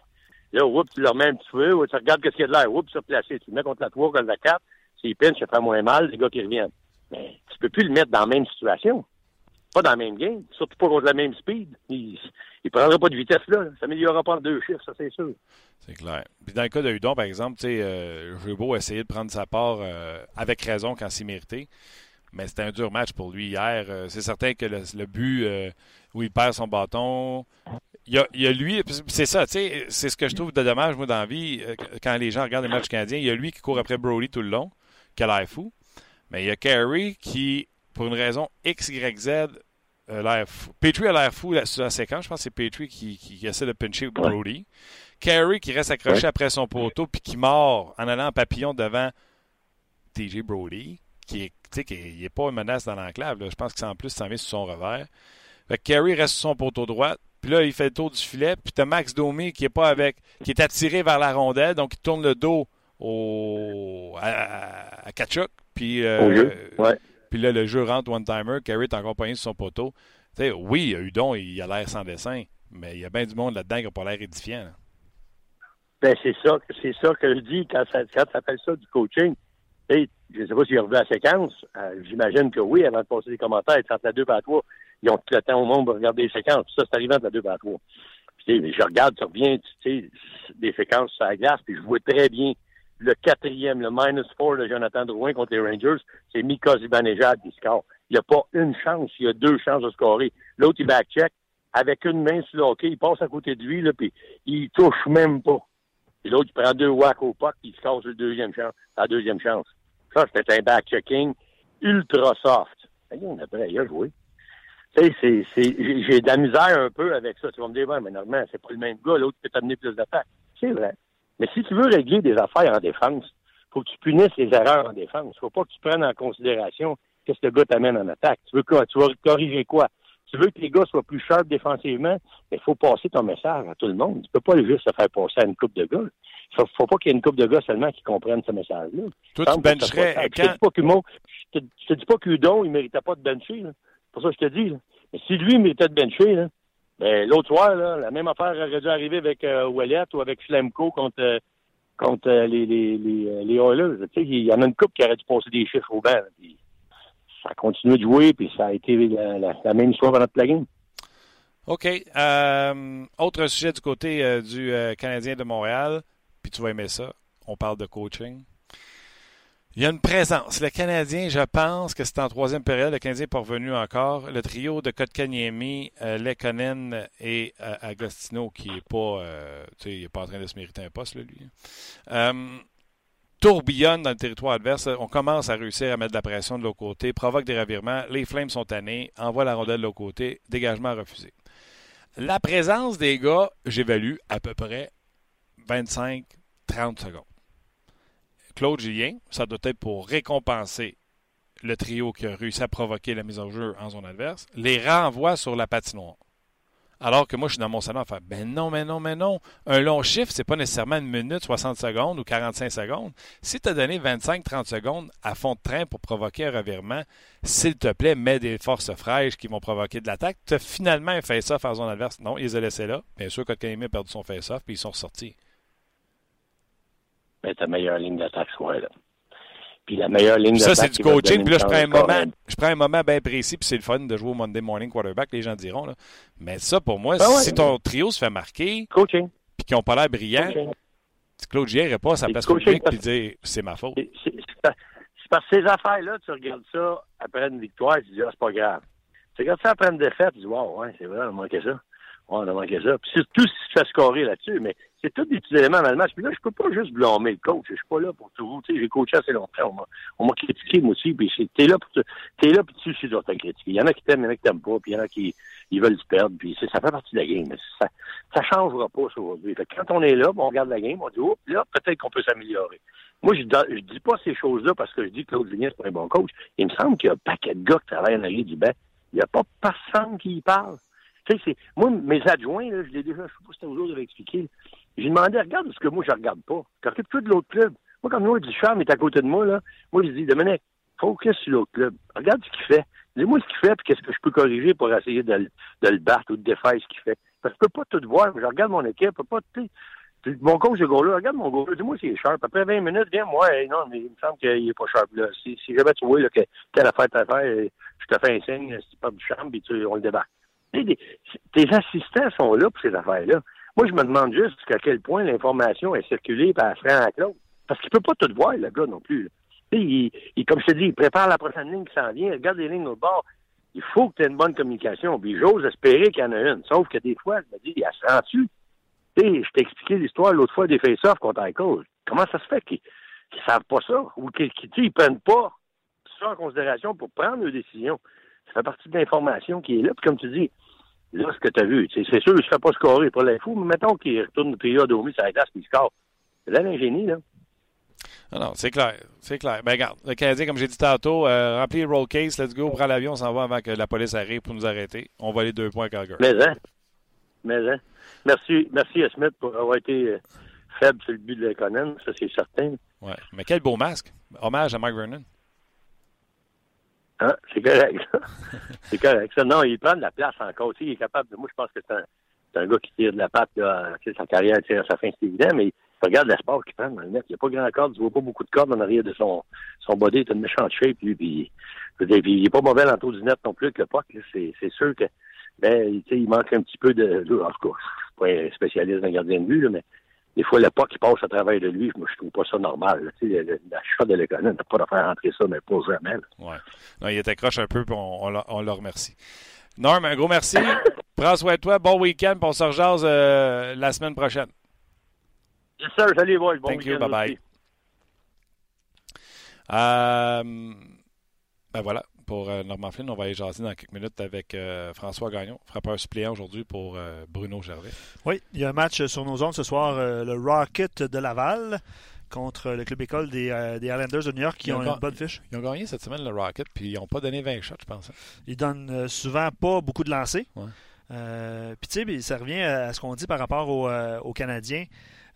Là, oups, tu le remets un petit peu, tu regardes ce qu'il y a de l'air, oups, tu placé. Tu le mets contre la 3, contre la 4, s'il pinche, ça fait moins mal, les gars qui reviennent. Mais tu peux plus le mettre dans la même situation. Pas dans la même game, surtout pas contre la même speed. Il, il prendra pas de vitesse là. Ça s'améliorera pas en deux chiffres, ça c'est sûr. C'est clair. Puis dans le cas de Hudon, par exemple, tu sais, euh, beau essayer de prendre sa part euh, avec raison quand c'est mérité. Mais c'était un dur match pour lui hier. Euh, c'est certain que le, but euh, où il perd son bâton, il y a, lui, c'est ça, tu sais, c'est ce que je trouve de dommage, moi, dans la vie, euh, quand les gens regardent les matchs canadiens. Il y a lui qui court après Brody tout le long, qui a l'air fou. Mais il y a Carey qui, pour une raison X, Y, Z, a l'air fou. Petrie a l'air fou sur la séquence. Je pense que c'est Petrie qui, essaie de pincher Brody. Carey qui reste accroché après son poteau puis qui mord en allant en papillon devant TJ Brody, qui est, qui est, pas une menace dans l'enclave. Je pense que en plus s'en vient sur son revers. Fait Carey reste sur son poteau droit. Puis là, il fait le tour du filet. Puis t'as Max Domi qui est pas avec, qui est attiré vers la rondelle, donc il tourne le dos au, à, Kachuk. Puis, euh, puis là, le jeu rentre one-timer. Carey est encore pogné sur son poteau. sais, oui, Udon, il a l'air sans dessin, mais il y a bien du monde là-dedans qui n'a pas l'air édifiant. Ben, c'est ça, c'est ça que je dis quand ça, quand ça s'appelle ça du coaching. Hey, je ne sais pas s'il a revu la séquence. Euh, j'imagine que oui, avant de passer les commentaires, entre la 2 et la 3, ils ont tout le temps au monde pour regarder les séquences. Ça, c'est arrivé entre la 2 et la 3. Puis, je regarde, ça revient, tu sais, des séquences sur la glace, puis je vois très bien le quatrième, le minus 4 de Jonathan Drouin contre les Rangers, c'est Mika Zibanejad qui score. Il n'y a pas une chance, il y a deux chances de scorer. L'autre, il back-check avec une main sur le hockey, il passe à côté de lui, là, puis il touche même pas. Et l'autre, il prend deux whacks au puck, puis il casse le deuxième chance, la deuxième chance. Ça, c'était un back-checking ultra soft. Après, il a joué. Tu sais, j'ai de la misère un peu avec ça. Tu vas me dire, mais normalement, c'est pas le même gars, l'autre peut t'amener plus d'attaques. C'est vrai. Mais si tu veux régler des affaires en défense, faut que tu punisses les erreurs en défense. Faut pas que tu prennes en considération qu'est-ce que le gars t'amène en attaque. Tu veux quoi? Tu vas corriger quoi? Tu veux que les gars soient plus sharp défensivement, il faut passer ton message à tout le monde. Tu peux pas juste se faire passer à une coupe de gars. Faut, faut pas qu'il y ait une coupe de gars seulement qui comprennent ce message-là. Toi, tu bencherais quand... Je te dis pas qu'Udon, il méritait pas de bencher. C'est pour ça que je te dis. Si lui, de bencher, là, ben, l'autre soir, la même affaire aurait dû arriver avec euh, ou avec Flemco contre, euh, contre euh, les, les, les, euh, Oilers. Il y en a une coupe qui aurait dû passer des chiffres au banc. ça a continué de jouer, puis ça a été la, même histoire dans notre plugin. OK. autre sujet du côté du Canadien de Montréal, puis tu vas aimer ça. On parle de coaching. Il y a une présence. Le Canadien, je pense que c'est en troisième période. Le Canadien est parvenu encore. Le trio de Kotkaniemi, euh, Lekonen et euh, Agostino, qui n'est pas, euh, pas en train de se mériter un poste, lui. Euh, tourbillonne dans le territoire adverse. On commence à réussir à mettre de la pression de l'autre côté, provoque des revirements. Les Flames sont tannés, envoie la rondelle de l'autre côté, dégagement refusé. La présence des gars, j'évalue à peu près 25-30 secondes. Claude Julien, ça doit être pour récompenser le trio qui a réussi à provoquer la mise en jeu en zone adverse, les renvoie sur la patinoire. Alors que moi, je suis dans mon salon à faire Ben non, mais non, mais non. Un long chiffre, c'est pas nécessairement une minute, 60 secondes ou 45 secondes. Si tu as donné 25-30 secondes à fond de train pour provoquer un revirement, s'il te plaît, mets des forces fraîches qui vont provoquer de l'attaque. Tu as finalement un face-off en zone adverse. Non, ils ont laissés là. Bien sûr, quand a perdu son face-off, puis ils sont sortis mais ta meilleure ligne d'attaque soit là. Puis la meilleure ligne d'attaque. Ça, c'est du coaching. Puis là, je prends, un moment, je prends un moment bien précis, puis c'est le fun de jouer au Monday Morning Quarterback, les gens diront. Là. Mais ça, pour moi, ah si ton trio se fait marquer, coaching. puis qu'ils n'ont pas l'air brillants, Claude Gier pas à sa place publique puis dire c'est ma faute. C'est parce que ces affaires-là, tu regardes ça après une victoire, tu dis ah, c'est pas grave. Tu regardes ça après une défaite, tu dis wow, ouais, c'est vrai, on a manqué ça. on a manqué ça. Puis surtout si tu fais scorer là-dessus, mais c'est tous des petits éléments dans le match. Puis là, je peux pas juste blâmer le coach. Je suis pas là pour tout. Tu j'ai coaché assez longtemps. On m'a critiqué, moi aussi. Puis t'es là pour t'es là puis tu sais, dois te critiquer. Il y en a qui t'aiment, il y en a qui t'aiment pas, puis il y en a qui ils veulent se perdre. Puis ça fait partie de la game. Ça, ça changera pas aujourd'hui. Quand on est là, on regarde la game, on dit oh, là, peut-être qu'on peut s'améliorer. Moi, je, je dis pas ces choses-là parce que je dis que Claude c'est pas un bon coach. Il me semble qu'il y a un paquet de gars qui travaillent en arrière du banc. Il n'y a pas personne qui y parle. Tu sais, moi, mes adjoints, là, je l'ai déjà, je sais pas si aux autres expliqué. J'ai demandé, regarde ce que moi, je regarde pas. Occupe-toi de l'autre club. Moi, comme nous, Ducharme est à côté de moi, là, moi, je dis, Dominique, focus sur l'autre club. Regarde ce qu'il fait. Dis-moi ce qu'il fait, puis qu'est-ce que je peux corriger pour essayer de, le battre ou de défaire ce qu'il fait. Parce que je peux pas tout voir. Je regarde mon équipe, je peux pas, tu mon coach de goal-là, regarde mon goal dis-moi s'il est sharp. Après 20 minutes, viens, moi, non, mais il me semble qu'il est pas sharp, là. Si, jamais tu vois, là, que, quelle affaire t'as fait, je te fais un signe, c'est pas du charme, puis tu, on le débarque. Tes assistants sont là pour ces affaires-là. Moi, je me demande juste jusqu'à quel point l'information est circulée par Franck Claude. Parce qu'il peut pas tout voir, le gars, non plus. Il, il, comme je te dis, il prépare la prochaine ligne qui s'en vient, regarde les lignes au bord. Il faut que tu aies une bonne communication. J'ose espérer qu'il y en a une. Sauf que des fois, je me dis, il se rend-tu? Tu je t'ai expliqué l'histoire l'autre fois des face-offs contre Eichel. Comment ça se fait qu'ils ne savent pas ça? Ou qu'ils ne prennent pas ça en considération pour prendre une décision? Ça fait partie de l'information qui est là. Puis comme tu dis, là, ce que tu as vu, c'est sûr, je ne fais pas scorer pour l'info, mais mettons qu'il retourne le période au milieu sur la glace et il score. C'est là l'ingénie, là. Non, non, c'est clair. C'est clair. Ben, regarde, le Canadien, comme j'ai dit tantôt, euh, remplit le roll case, let's go, prend l'avion, on s'en va avant que la police arrive pour nous arrêter. On va les deux points à Calgary. Mais, hein? Mais, hein? Merci, merci à Smith pour avoir été euh, faible sur le but de l'économie, ça, c'est certain. Ouais. Mais quel beau masque. Hommage à Mike Vernon. Hein? C'est correct. *laughs* c'est correct. Ça, non, il prend de la place encore. aussi. il est capable de. Moi, je pense que c'est un, un, gars qui tire de la patte. Là. Sa carrière tire à sa fin, c'est évident, mais regarde l'espace qu'il prend dans le net. Il n'y a pas grand corde. Tu vois pas beaucoup de cordes en arrière de son, son body. Il a une méchante shape, lui. Puis, il n'est pas mauvais dans le du net non plus que le puck. C'est sûr que ben, il manque un petit peu de. En tout cas, suis pas un spécialiste d'un gardien de but, là, mais des fois, le puck qui passe à travers de lui, moi, je trouve pas ça normal. Tu sais, la chute de l'économie, n'a pas de faire rentrer ça, mais pas jamais. Oui. Non, il était croche un peu, puis on, on, on le remercie. Norm, un gros merci. *laughs* Prends soin de toi. Bon week-end, puis on se rejase euh, la semaine prochaine. Yes, sir. Salut, boys. Bon Thank you. Bye-bye. Euh, ben voilà, pour euh, Norman Flynn, on va y jaser dans quelques minutes avec euh, François Gagnon, frappeur suppléant aujourd'hui pour euh, Bruno Gervais. Oui, il y a un match sur nos ondes ce soir, euh, le Rocket de Laval contre le club école des, des Islanders de New York qui Ils ont, ont une bonne fiche. Ils ont gagné cette semaine le Rocket, puis ils n'ont pas donné 20 shots, je pense. hein. Ils donnent souvent pas beaucoup de lancers. Ouais. Puis tu sais, ça revient à ce qu'on dit par rapport aux, aux Canadiens.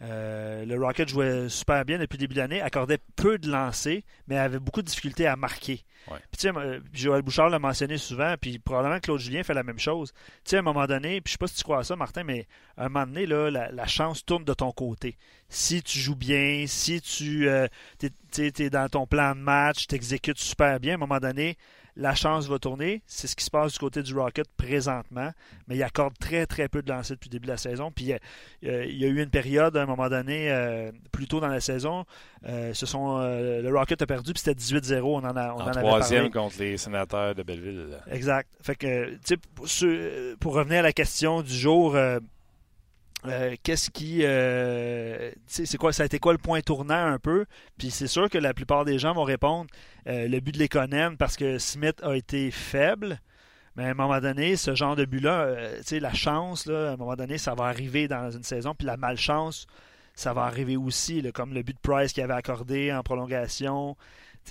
Euh, le Rocket jouait super bien depuis le début de l'année, accordait peu de lancers, mais avait beaucoup de difficultés à marquer. Ouais. Puis tu sais, euh, Joël Bouchard l'a mentionné souvent, puis probablement Claude Julien fait la même chose. Tu sais, à un moment donné, puis je sais pas si tu crois à ça, Martin, mais à un moment donné, là, la, la chance tourne de ton côté. Si tu joues bien, si tu euh, es, dans ton plan de match, tu exécutes super bien, à un moment donné, la chance va tourner. C'est ce qui se passe du côté du Rocket présentement. Mais il accorde très, très peu de lancers depuis le début de la saison. Puis euh, il y a eu une période, à un moment donné, euh, plus tôt dans la saison, euh, ce sont, euh, le Rocket a perdu, puis c'était 18-0. On en, a, on en, en avait troisième parlé. contre les sénateurs de Belleville. Exact. Fait que, pour revenir à la question du jour, euh, qu'est-ce qui. euh, c'est quoi, ça a été quoi le point tournant un peu? Puis c'est sûr que la plupart des gens vont répondre euh, le but de l'éconème parce que Smith a été faible. Mais à un moment donné, ce genre de but-là, la chance, là, à un moment donné, ça va arriver dans une saison. Puis la malchance, ça va arriver aussi, comme le but de Price qu'il avait accordé en prolongation.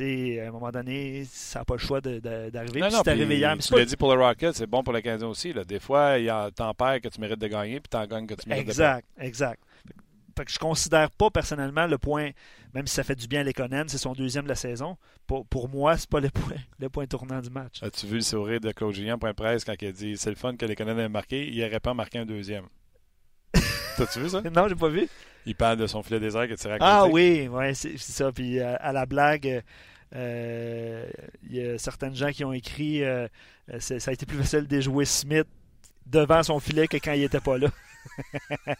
À un moment donné, ça n'a pas le choix d'arriver. Non, non, c'est arrivé hier. tu l'as dit pour le Rocket, c'est bon pour le Canadien aussi. Là. Des fois, il y a t'en perds que tu mérites de gagner, puis t'en gagnes que tu mérites de perdre. Exact, exact. Fait que je considère pas personnellement le point, même si ça fait du bien à Lekonen, c'est son deuxième de la saison. Pour, pour moi, c'est pas le point, *laughs* le point tournant du match. As-tu vu le sourire de Claude Julien, point presse, quand il a dit c'est le fun que Canadiens aient marqué, il n'aurait pas marqué un deuxième. T'as-tu vu ça? Non, j'ai pas vu. Il parle de son filet désert que tu racontes. Ah oui, ouais, c'est ça. Puis euh, à la blague, euh, il y a certaines gens qui ont écrit euh, euh, ça a été plus facile de jouer Smith devant son filet que quand il était pas là. *laughs*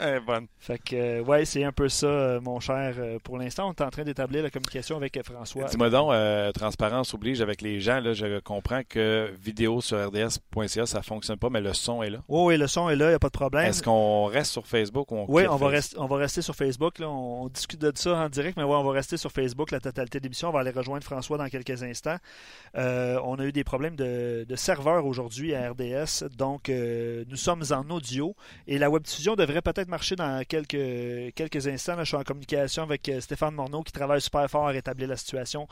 Eh, bonne. Fait que, euh, ouais, c'est un peu ça, euh, mon cher. Euh, Pour l'instant, on est en train d'établir la communication avec euh, François. Dis-moi donc, euh, transparence oblige avec les gens. Là, je comprends que vidéo sur rds.ca, ça fonctionne pas, mais le son est là. Oh, oui, le son est là, il n'y a pas de problème. Est-ce qu'on reste sur Facebook ou on Oui, on va, on va rester sur Facebook. Là. On, on discute de ça en direct, mais ouais, on va rester sur Facebook la totalité de l'émission. On va aller rejoindre François dans quelques instants. Euh, on a eu des problèmes de, de serveur aujourd'hui à RDS, donc euh, nous sommes en audio et la webdiffusion devrait peut-être marcher dans quelques, quelques instants. Je suis en communication avec euh, Stéphane Morneau qui travaille super fort à rétablir la situation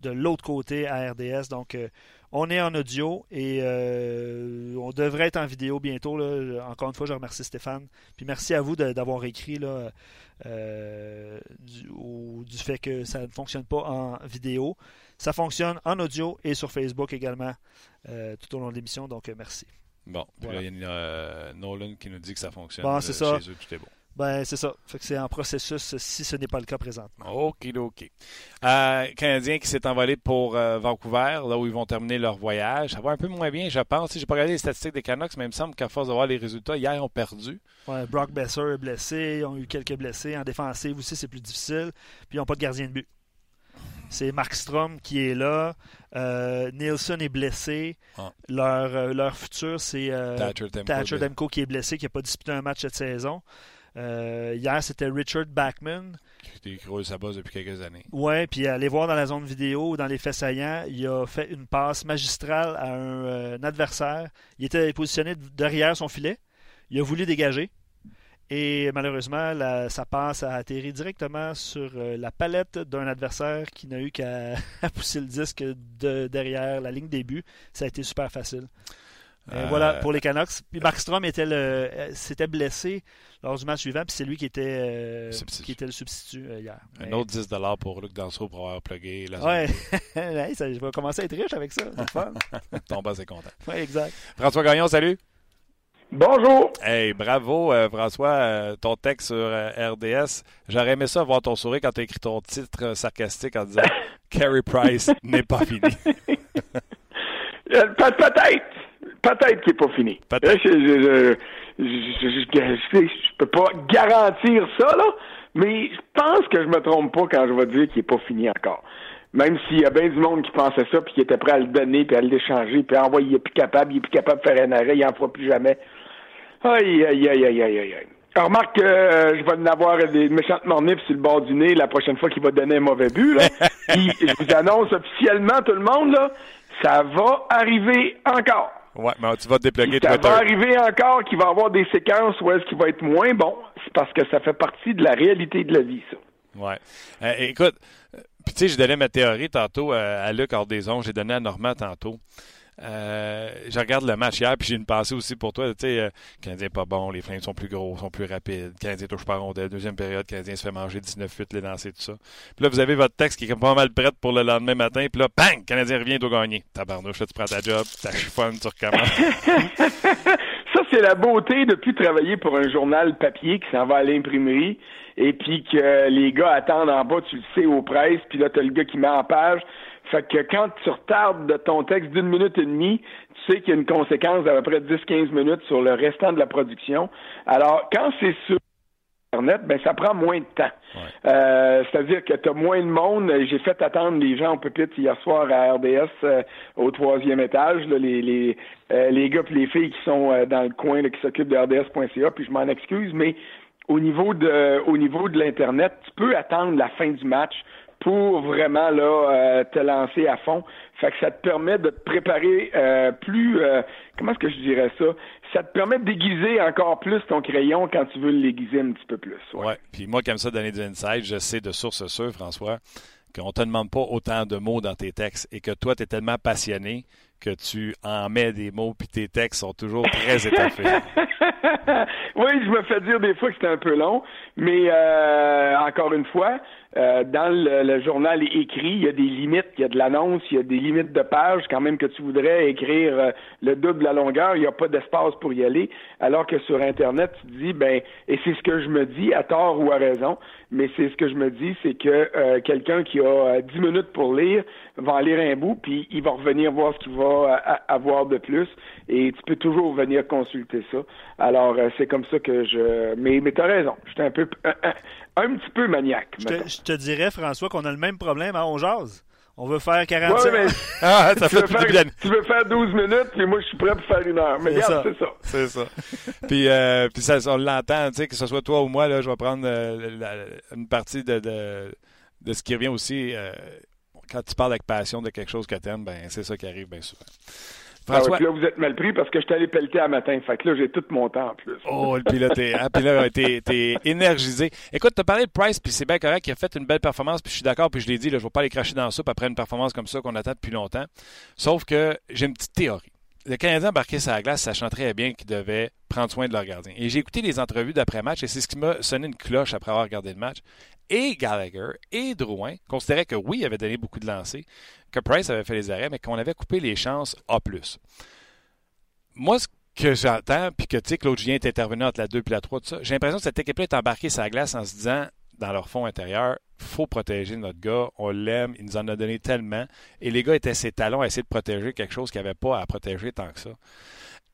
de l'autre côté à RDS. Donc, euh, on est en audio et euh, on devrait être en vidéo bientôt. là. Encore une fois, je remercie Stéphane. Puis merci à vous d'avoir écrit là, du, fait que ça ne fonctionne pas en vidéo. Ça fonctionne en audio et sur Facebook également tout au long de l'émission. Donc, merci. Bon, puis Voilà. là, il y a euh, Nolan qui nous dit que ça fonctionne. Bon, euh, c'est ça. Chez eux, tout est bon. Ben, c'est ça. Fait que c'est en processus si ce n'est pas le cas présentement. OK, OK. Euh, Canadien qui s'est envolé pour euh, Vancouver, là où ils vont terminer leur voyage. Ça va un peu moins bien, je pense. Si j'ai pas regardé les statistiques des Canucks, mais il me semble qu'à force de voir les résultats, hier, ils ont perdu. Ouais, Brock Besser est blessé. Ils ont eu quelques blessés. En défensive aussi, c'est plus difficile. Puis ils n'ont pas de gardien de but. C'est Markstrom qui est là. Euh, Nielsen est blessé. Ah. Leur, euh, leur futur, c'est euh, Thatcher Demko. Thatcher Demko qui est blessé, qui n'a pas disputé un match cette saison. Hier, c'était Richard Backman. Qui creuse sa base depuis quelques années. Ouais, puis allez voir dans la zone vidéo, dans les faits saillants, il a fait une passe magistrale à un, un adversaire. Il était positionné derrière son filet. Il a voulu dégager. Et malheureusement, la- sa passe a atterri directement sur euh, la palette d'un adversaire qui n'a eu qu'à *laughs* pousser le disque de, derrière la ligne des buts. Ça a été super facile. Euh, Voilà pour les Canucks. Puis Markstrom était le, euh, s'était blessé lors du match suivant, puis c'est lui qui était, euh, qui était le substitut euh, hier. Un Mais- autre 10 pour Luc Danseau pour avoir plugué Ouais, *laughs* Hey, ça, je vais commencer à être riche avec ça. C'est fun. *laughs* Ton boss est content. Ouais, exact. François Gagnon, salut. Bonjour. Hey, bravo, euh, François, euh, ton texte sur euh, RDS. J'aurais aimé ça voir ton sourire quand tu as écrit ton titre sarcastique en disant *laughs* Carey Price n'est pas fini. *laughs* Pe- Peut-être. Peut-être qu'il n'est pas fini. Je, je peux pas garantir ça, là, mais je pense que je me trompe pas quand je vais dire qu'il n'est pas fini encore. Même s'il y a bien du monde qui pensait ça, puis qui était prêt à le donner, puis à l'échanger, puis à envoyer, il est plus capable, il est plus capable de faire un arrêt, il n'en fera plus jamais. Aïe, aïe, aïe, aïe, aïe, aïe. Alors, remarque que euh, je vais en avoir des méchantes mornifs sur le bord du nez la prochaine fois qu'il va donner un mauvais but. Là. *laughs* Puis, je vous annonce officiellement, tout le monde, là, ça va arriver encore. Ouais, mais tu vas te dépluguer Ça Twitter. va arriver encore qu'il va y avoir des séquences où est-ce qu'il va être moins bon. C'est parce que ça fait partie de la réalité de la vie, ça. Ouais. Euh, écoute, euh, puis tu sais, j'ai donné ma théorie tantôt euh, à Luc ondes, j'ai donné à Normand tantôt. Euh, je regarde le match hier, puis j'ai une pensée aussi pour toi. Tu sais, euh, Canadien pas bon, les flingues sont plus gros, sont plus rapides. Canadien touche pas rondelle. Deuxième période, Canadien se fait manger 19-8, les lancers, tout ça. Puis là, vous avez votre texte qui est pas mal prête pour le lendemain matin. Puis là, bang! Canadien revient, doit gagner. Tabarnouche, là, tu prends ta job, ça chiffonne, tu recommences. *laughs* Ça, c'est la beauté de plus travailler pour un journal papier qui s'en va à l'imprimerie et puis que les gars attendent en bas, tu le sais, aux presses, puis là, t'as le gars qui met en page. Fait que quand tu retardes de ton texte d'une minute et demie, tu sais qu'il y a une conséquence d'à peu près 10-15 minutes sur le restant de la production. Alors, quand c'est sur Internet, ben ça prend moins de temps. Euh, C'est-à-dire que tu as moins de monde. J'ai fait attendre les gens au pupitre hier soir à RDS euh, au troisième étage, là, les, les, euh, les gars et les filles qui sont euh, dans le coin, là, qui s'occupent de RDS.ca, puis je m'en excuse, mais au niveau de au niveau de l'Internet, tu peux attendre la fin du match pour vraiment là euh, te lancer à fond. Fait que ça te permet de te préparer euh, plus euh, comment est-ce que je dirais ça? Ça te permet de déguiser encore plus ton crayon quand tu veux l'aiguiser un petit peu plus. ouais. Puis moi, aime ça donner des insights, je sais de source sûre, François, qu'on te demande pas autant de mots dans tes textes et que toi, tu es tellement passionné que tu en mets des mots puis tes textes sont toujours très étoffés. *laughs* oui, je me fais dire des fois que c'était un peu long, mais euh, encore une fois, euh, dans le, journal écrit, il y a des limites, il y a de l'annonce, il y a des limites de pages, quand même que tu voudrais écrire euh, le double de la longueur, il n'y a pas d'espace pour y aller, alors que sur Internet, tu te dis, ben, et c'est ce que je me dis, à tort ou à raison, mais c'est ce que je me dis, c'est que quelqu'un qui a euh, 10 minutes pour lire va en lire un bout, puis il va revenir voir ce qu'il va euh, avoir de plus, et tu peux toujours venir consulter ça. Alors, euh, c'est comme ça que je... Mais, mais t'as raison, j'étais un peu... Un, un- un petit peu maniaque, Je te, je te dirais, François, qu'on a le même problème à On jase. On veut faire Ouais, 45 mais *laughs* Ah, ça tu, fait de faire, tu veux faire 12 minutes, puis moi, je suis prêt pour faire une heure. Mais C'est regarde, ça. c'est ça. C'est ça. puis euh, puis ça, on l'entend, tu sais, que ce soit toi ou moi, là, je vais prendre euh, la- une partie de, de, de ce qui revient aussi. euh, quand tu parles avec passion de quelque chose que tu aimes, ben, c'est ça qui arrive bien souvent. Ah ouais, François? puis là, vous êtes mal pris parce que je suis allé pelleter à matin. Fait que là, j'ai tout mon temps en plus. Oh, puis là, t'es, hein, puis là, t'es, t'es énergisé. Écoute, t'as parlé de Price, puis c'est bien correct, il a fait une belle performance, puis je suis d'accord, puis je l'ai dit, là, je vais pas aller cracher dans la soupe après une performance comme ça qu'on attend depuis longtemps. Sauf que j'ai une petite théorie. Le Canadien embarqué sur la glace, sachant très bien qu'il devait prendre soin de leur gardien. Et j'ai écouté les entrevues d'après-match, et c'est ce qui m'a sonné une cloche après avoir regardé le match. Et Gallagher et Drouin considéraient que oui, il avait donné beaucoup de lancers, que Price avait fait les arrêts, mais qu'on avait coupé les chances A+. Moi, ce que j'entends, puis que tu sais, Claude Julien est intervenu entre la 2 et la 3, tout ça, j'ai l'impression que cette équipe-là est embarquée sur la glace en se disant, dans leur fond intérieur, faut protéger notre gars, on l'aime, il nous en a donné tellement. Et les gars étaient ses talons à essayer de protéger quelque chose qu'il n'y avait pas à protéger tant que ça.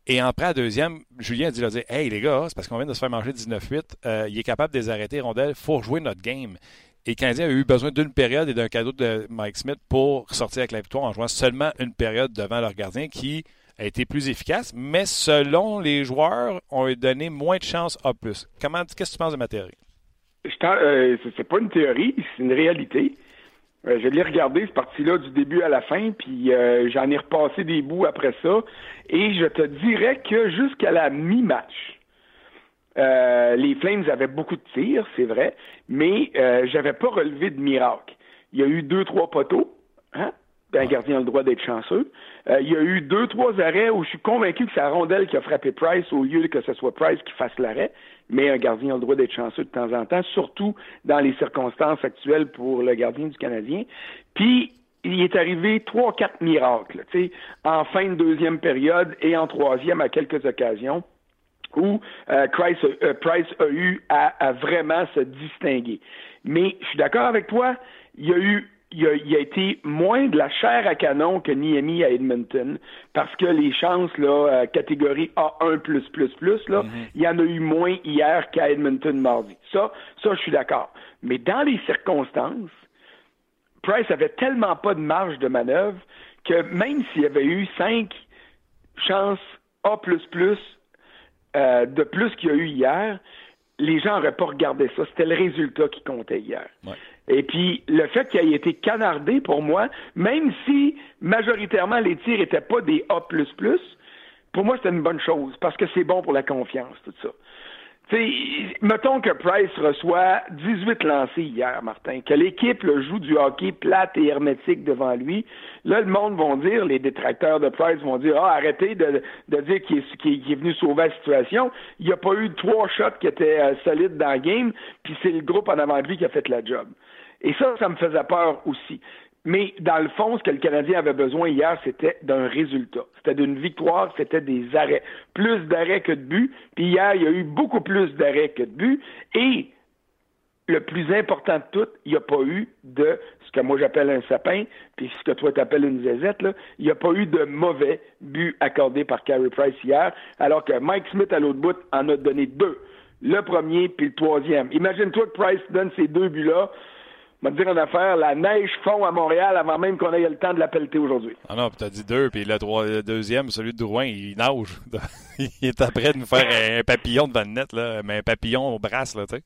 Et en prêt à deuxième, Julien a dit, a dit Hey les gars, c'est parce qu'on vient de se faire manger 19-8, euh, il est capable de les arrêter, rondelles, faut rejouer notre game. Et Canadien a eu besoin d'une période et d'un cadeau de Mike Smith pour sortir avec la victoire en jouant seulement une période devant leur gardien qui a été plus efficace, mais selon les joueurs, ont donné moins de chances à plus. Comment, qu'est-ce que tu penses de ma théorie? Euh, c'est pas une théorie, c'est une réalité. Euh, je l'ai regardé, ce parti-là, du début à la fin, puis euh, j'en ai repassé des bouts après ça. Et je te dirais que jusqu'à la mi-match, euh, les Flames avaient beaucoup de tirs, c'est vrai, mais euh, j'avais pas relevé de miracle. Il y a eu deux, trois poteaux. Hein? Un gardien a le droit d'être chanceux. Il y a eu deux, trois arrêts où je suis convaincu que c'est la rondelle qui a frappé Price au lieu que ce soit Price qui fasse l'arrêt. Mais un gardien a le droit d'être chanceux de temps en temps, surtout dans les circonstances actuelles pour le gardien du Canadien. Puis, il est arrivé trois, quatre miracles, tu sais, en fin de deuxième période et en troisième à quelques occasions où euh, Price, euh, Price, a eu à, à, vraiment se distinguer. Mais je suis d'accord avec toi, il y a eu il a, il a, été moins de la chair à canon que Niemi à Edmonton parce que les chances là euh, catégorie A1 plus plus plus là, mm -hmm. il y en a eu moins hier qu'à Edmonton mardi. Ça ça je suis d'accord. Mais dans les circonstances, Price avait tellement pas de marge de manœuvre que même s'il y avait eu cinq chances A++ euh, de plus qu'il y a eu hier, les gens n'auraient pas regardé ça. C'était le résultat qui comptait hier. Ouais. Et puis, le fait qu'il ait été canardé, pour moi, même si majoritairement les tirs n'étaient pas des A++, pour moi, c'était une bonne chose, parce que c'est bon pour la confiance, tout ça. Sais, mettons que Price reçoit 18 lancés hier, Martin, que l'équipe joue du hockey plate et hermétique devant lui. Là, le monde vont dire, les détracteurs de Price vont dire, ah, arrêtez de, de dire qu'il est, est, venu sauver la situation. Il n'y a pas eu trois shots qui étaient euh, solides dans le game, puis c'est le groupe en avant de lui qui a fait la job. Et ça, ça me faisait peur aussi. Mais dans le fond, ce que le Canadien avait besoin hier, c'était d'un résultat. C'était d'une victoire, c'était des arrêts. Plus d'arrêts que de buts. Puis hier, il y a eu beaucoup plus d'arrêts que de buts. Et le plus important de tout, il n'y a pas eu de ce que moi j'appelle un sapin, puis ce que toi t'appelles une zézette, là. Il n'y a pas eu de mauvais buts accordés par Carey Price hier, alors que Mike Smith à l'autre bout en a donné deux. Le premier puis le troisième. Imagine-toi que Price donne ces deux buts-là va te dire une affaire, la neige fond à Montréal avant même qu'on ait le temps de la pelleter aujourd'hui. Ah non, puis t'as dit deux, puis le, trois, le deuxième, celui de Drouin, il nage. *laughs* il est après de nous faire un papillon devant le net, là, mais un papillon au brasse, là, tu sais.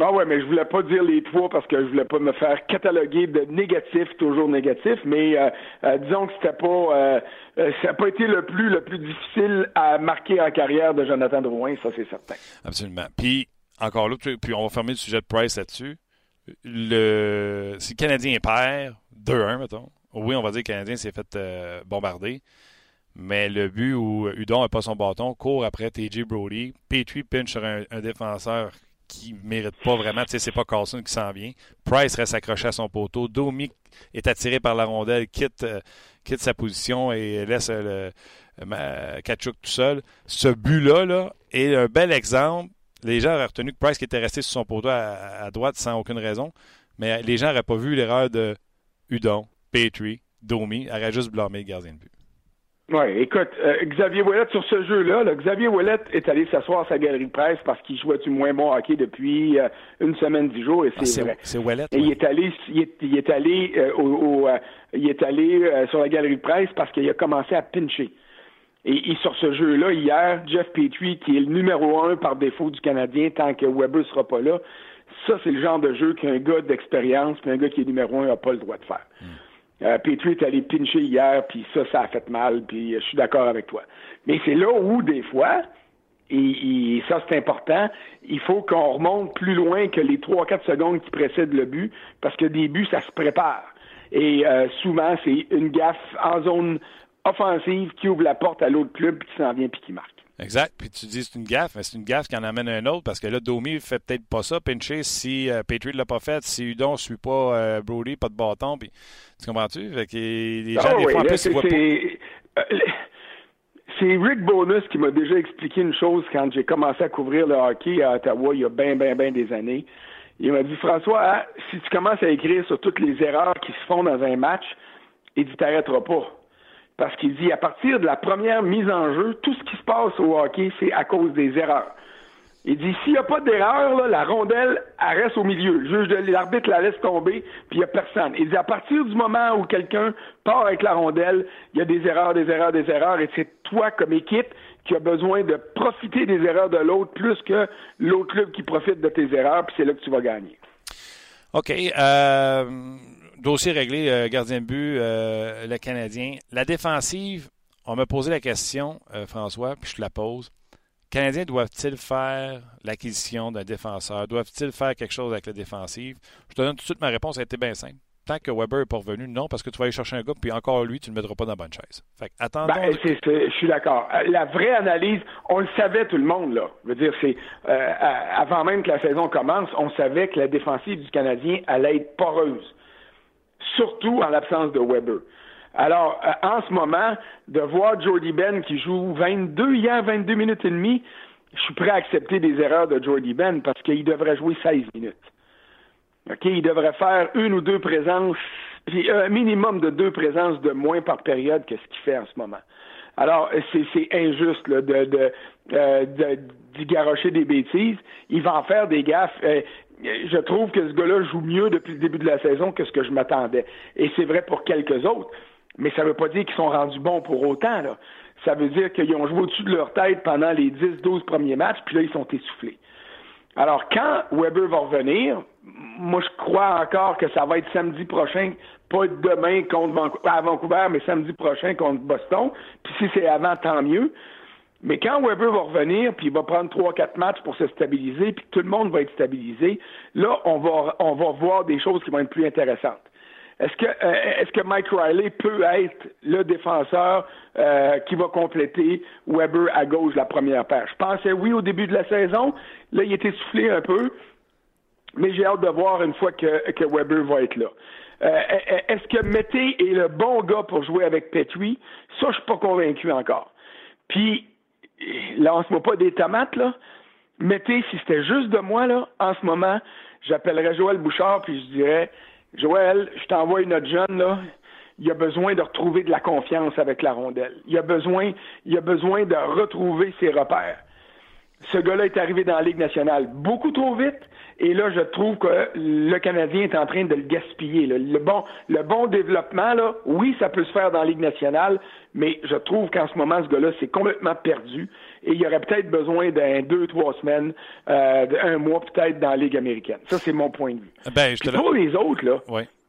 Ah ouais, mais je voulais pas dire les trois parce que je voulais pas me faire cataloguer de négatif, toujours négatif, mais euh, euh, disons que c'était pas euh, ça n'a pas été le plus le plus difficile à marquer en carrière de Jonathan Drouin, ça c'est certain. Absolument. Puis encore là, puis on va fermer le sujet de Price là-dessus le, si le Canadien perd 2-1, mettons, oui, on va dire que le Canadien s'est fait euh, bombarder, mais le but où Udon n'a pas son bâton court après TJ Brody, Petrie pinch sur un, défenseur qui ne mérite pas vraiment, tu sais, c'est pas Carlson qui s'en vient. Price reste accroché à son poteau. Domi est attiré par la rondelle, quitte, euh, quitte sa position et laisse euh, le, Kachuk tout seul. Ce but-là là, est un bel exemple les gens auraient retenu que Price qui était resté sur son poteau à, à droite sans aucune raison, mais les gens n'auraient pas vu l'erreur de Udon, Petrie, Domi, auraient juste blâmé le gardien de but. Oui, écoute, euh, Xavier Ouellet sur ce jeu-là, là, Xavier Ouellet est allé s'asseoir à sa galerie de presse parce qu'il jouait du moins bon hockey depuis euh, une semaine, dix jours, et c'est ah, vrai. C'est Ouellet. Et ouais. il est allé, il est, il est allé euh, au, au il est allé sur la galerie de presse parce qu'il a commencé à pincher. Et, et, sur ce jeu-là, hier, Jeff Petrie, qui est le numéro un par défaut du Canadien tant que Weber sera pas là, ça, c'est le genre de jeu qu'un gars d'expérience puis un gars qui est numéro un n'a pas le droit de faire. Mm. Euh, Petrie est allé pincher hier, puis ça, ça a fait mal, puis je suis d'accord avec toi. Mais c'est là où, des fois, et, et ça, c'est important, il faut qu'on remonte plus loin que les 3-4 secondes qui précèdent le but, parce que des buts, ça se prépare. Et euh, souvent, c'est une gaffe en zone offensive qui ouvre la porte à l'autre club puis qui s'en vient puis qui marque. Exact. Puis tu dis c'est une gaffe, mais c'est une gaffe qui en amène un autre parce que là, Domi fait peut-être pas ça. Pincher, si euh, Patriot l'a pas fait, si Udon ne suit pas euh, Brody, pas de bâton, puis tu comprends-tu? Fait que les gens, oh, des oui, fois, en là, plus, ils voient pas. Euh, c'est Rick Bonus qui m'a déjà expliqué une chose quand j'ai commencé à couvrir le hockey à Ottawa il y a bien, bien, bien des années. Il m'a dit, François, hein, si tu commences à écrire sur toutes les erreurs qui se font dans un match, il dit, t'arrêteras pas parce qu'il dit à partir de la première mise en jeu, tout ce qui se passe au hockey, c'est à cause des erreurs. Il dit s'il n'y a pas d'erreur, la rondelle, elle reste au milieu. Juge de l'arbitre la laisse tomber, puis il n'y a personne. Il dit à partir du moment où quelqu'un part avec la rondelle, il y a des erreurs, des erreurs, des erreurs, et c'est toi comme équipe qui a besoin de profiter des erreurs de l'autre plus que l'autre club qui profite de tes erreurs, puis c'est là que tu vas gagner. OK. Euh, dossier réglé, euh, gardien de but, euh, le Canadien. La défensive, on m'a posé la question, François, puis je te la pose. Canadiens doivent-ils faire l'acquisition d'un défenseur? Doivent-ils faire quelque chose avec la défensive? Je te donne tout de suite ma réponse, a été bien simple. Tant que Weber n'est pas revenu, non, parce que tu vas aller chercher un gars, puis encore lui, tu ne le mettras pas dans la bonne chaise. Fait attendons. Ben, je suis d'accord. Euh, la vraie analyse, on le savait tout le monde, là. Je veux dire, c'est euh, avant même que la saison commence, on savait que la défensive du Canadien allait être poreuse. Surtout en l'absence de Weber. Alors, euh, en ce moment, de voir Jordy Ben qui joue 22 hier, 22 minutes et demie, je suis prêt à accepter des erreurs de Jordy Ben parce qu'il devrait jouer 16 minutes. OK? Il devrait faire une ou deux présences, puis un minimum de deux présences de moins par période que ce qu'il fait en ce moment. Alors, c'est injuste là, de, de, euh, d'y garocher des bêtises. Il va en faire des gaffes. Euh, je trouve que ce gars-là joue mieux depuis le début de la saison que ce que je m'attendais. Et c'est vrai pour quelques autres. Mais ça ne veut pas dire qu'ils sont rendus bons pour autant. Là. Ça veut dire qu'ils ont joué au-dessus de leur tête pendant les 10-12 premiers matchs, puis là, ils sont essoufflés. Alors, quand Weber va revenir, moi, je crois encore que ça va être samedi prochain, pas demain contre Vancouver, Vancouver, mais samedi prochain contre Boston. Puis si c'est avant, tant mieux. Mais quand Weber va revenir, puis il va prendre trois, quatre matchs pour se stabiliser, puis tout le monde va être stabilisé, là, on va, on va voir des choses qui vont être plus intéressantes. Est-ce que, euh, est-ce que Mike Riley peut être le défenseur euh, qui va compléter Weber à gauche la première paire? Je pensais oui au début de la saison. Là, il était soufflé un peu. Mais j'ai hâte de voir une fois que, que Weber va être là. Euh, est-ce que Mété est le bon gars pour jouer avec Petrie? Ça, je suis pas convaincu encore. Puis, lance-moi pas des tomates, là. Mété, si c'était juste de moi, là, en ce moment, j'appellerais Joël Bouchard, puis je dirais Joël, je t'envoie une autre jeune, là. Il a besoin de retrouver de la confiance avec la rondelle. Il a besoin, il a besoin de retrouver ses repères. Ce gars-là est arrivé dans la Ligue nationale beaucoup trop vite. Et là, je trouve que le Canadien est en train de le gaspiller. Le, bon, le bon développement, là, oui, ça peut se faire dans la Ligue nationale, mais je trouve qu'en ce moment, ce gars-là, c'est complètement perdu. Et il y aurait peut-être besoin d'un deux, trois semaines, euh, d'un mois peut-être dans la Ligue américaine. Ça, c'est mon point de vue. Ben, je pour les autres, là,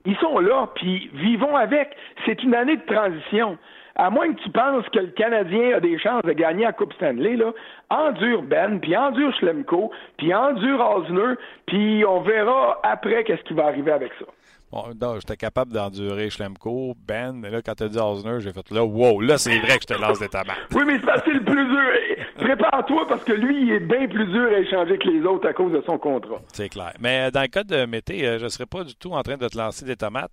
ils sont là, puis vivons avec. C'est une année de transition à moins que tu penses que le Canadien a des chances de gagner la Coupe Stanley, là, endure Ben, puis endure Schlemko, puis endure Osner, puis on verra après qu'est-ce qui va arriver avec ça. Bon, j'étais capable d'endurer Schlemko, Ben, mais là, quand tu as dit Osner, j'ai fait là, wow, là, c'est vrai que je te lance des tabacs. oui, mais c'est le plus dur. Prépare-toi parce que lui, il est bien plus dur à échanger que les autres à cause de son contrat. C'est clair. Mais dans le cas de Mété, euh, je ne serais pas du tout en train de te lancer des tomates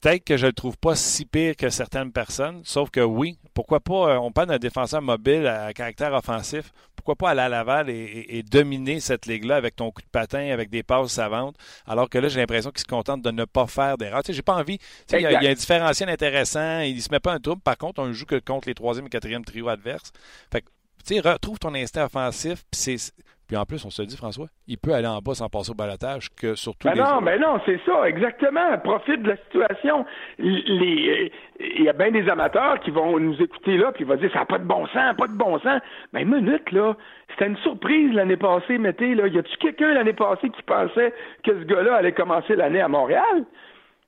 peut-être que je ne le trouve pas si pire que certaines personnes, sauf que oui, pourquoi pas, euh, on parle d'un défenseur mobile à caractère offensif, pourquoi pas aller à Laval et, dominer cette ligue-là avec ton coup de patin, avec des passes savantes, alors que là, j'ai l'impression qu'il se contente de ne pas faire d'erreur. Tu sais, j'ai pas envie, il y, a un différentiel intéressant, il ne se met pas un trouble, par contre, on ne joue que contre les troisième et quatrième trio adverses. Fait tu sais, retrouve ton instinct offensif, puis c'est puis en plus, on se dit, François, il peut aller en bas sans passer au balotage que surtout. Ben non, mais ben non, c'est ça, exactement. Profite de la situation. il y a bien des amateurs qui vont nous écouter là, puis ils vont dire, ça n'a pas de bon sens, pas de bon sens. Mais ben, minute, là, c'était une surprise l'année passée, mettez, là. Y a-tu quelqu'un l'année passée qui pensait que ce gars-là allait commencer l'année à Montréal?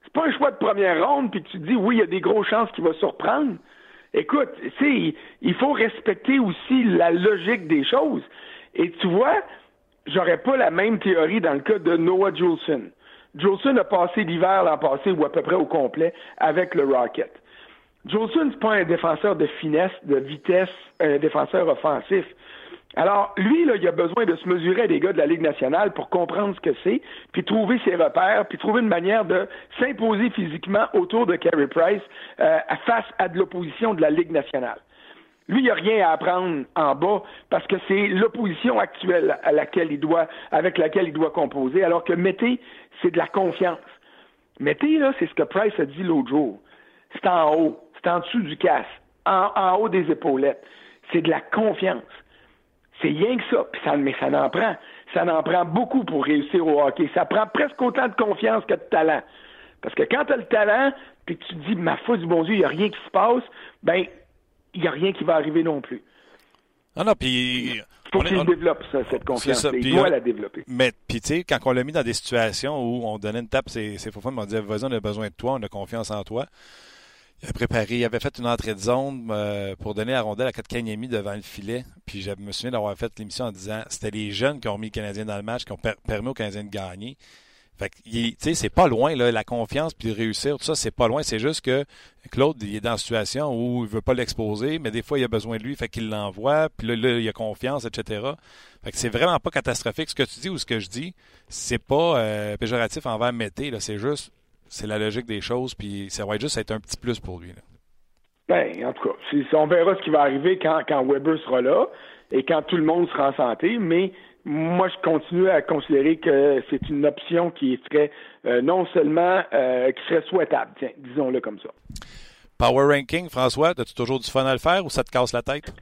C'est pas un choix de première ronde, puis tu te dis, oui, il y a des grosses chances qu'il va surprendre. Écoute, il faut respecter aussi la logique des choses. Et tu vois, j'aurais pas la même théorie dans le cas de Noah Juleson. Juleson a passé l'hiver l'an passé, ou à peu près au complet, avec le Rocket. Juleson, n'est pas un défenseur de finesse, de vitesse, un défenseur offensif. Alors, lui, là, il a besoin de se mesurer à des gars de la Ligue nationale pour comprendre ce que c'est, puis trouver ses repères, puis trouver une manière de s'imposer physiquement autour de Carey Price euh, face à de l'opposition de la Ligue nationale. Lui, il n'y a rien à apprendre en bas parce que c'est l'opposition actuelle à laquelle il doit, avec laquelle il doit composer, alors que Mété, c'est de la confiance. Mété, là, c'est ce que Price a dit l'autre jour. C'est en haut, c'est en dessous du casque, en, haut des épaulettes. C'est de la confiance. C'est rien que ça. Puis ça, mais ça n'en prend. Ça n'en prend beaucoup pour réussir au hockey. Ça prend presque autant de confiance que de talent. Parce que quand tu as le talent, puis que tu te dis, ma foi du bon Dieu, il n'y a rien qui se passe, ben, il n'y a rien qui va arriver non plus. Non, non, puis. Il faut qu'il développe ça, cette confiance. Il doit la développer. Mais, puis, tu sais, quand on l'a mis dans des situations où on donnait une tape, c'est faux fun, on disait, vas-y, on a besoin de toi, on a confiance en toi. Il avait préparé, il avait fait une entrée de zone euh, pour donner la rondelle à Kotkaniemi devant le filet. Puis je me souviens d'avoir fait l'émission en disant c'était les jeunes qui ont mis le Canadien dans le match, qui ont permis aux Canadiens de gagner. Fait que, c'est pas loin, la confiance puis réussir, tout ça, c'est pas loin. C'est juste que Claude, il est dans une situation où il veut pas l'exposer, mais des fois, il a besoin de lui, fait qu'il l'envoie, puis là, là, il a confiance, etc. Fait que c'est vraiment pas catastrophique. Ce que tu dis ou ce que je dis, c'est pas euh, péjoratif envers Mété. C'est juste, c'est la logique des choses, puis ça va juste être un petit plus pour lui, là. Ben, en tout cas, on verra ce qui va arriver quand, quand Weber sera là et quand tout le monde sera en santé, mais moi, je continue à considérer que c'est une option qui serait euh, non seulement euh, qui serait souhaitable, tiens, disons-le comme ça. Power ranking, François, as-tu toujours du fun à le faire ou ça te casse la tête?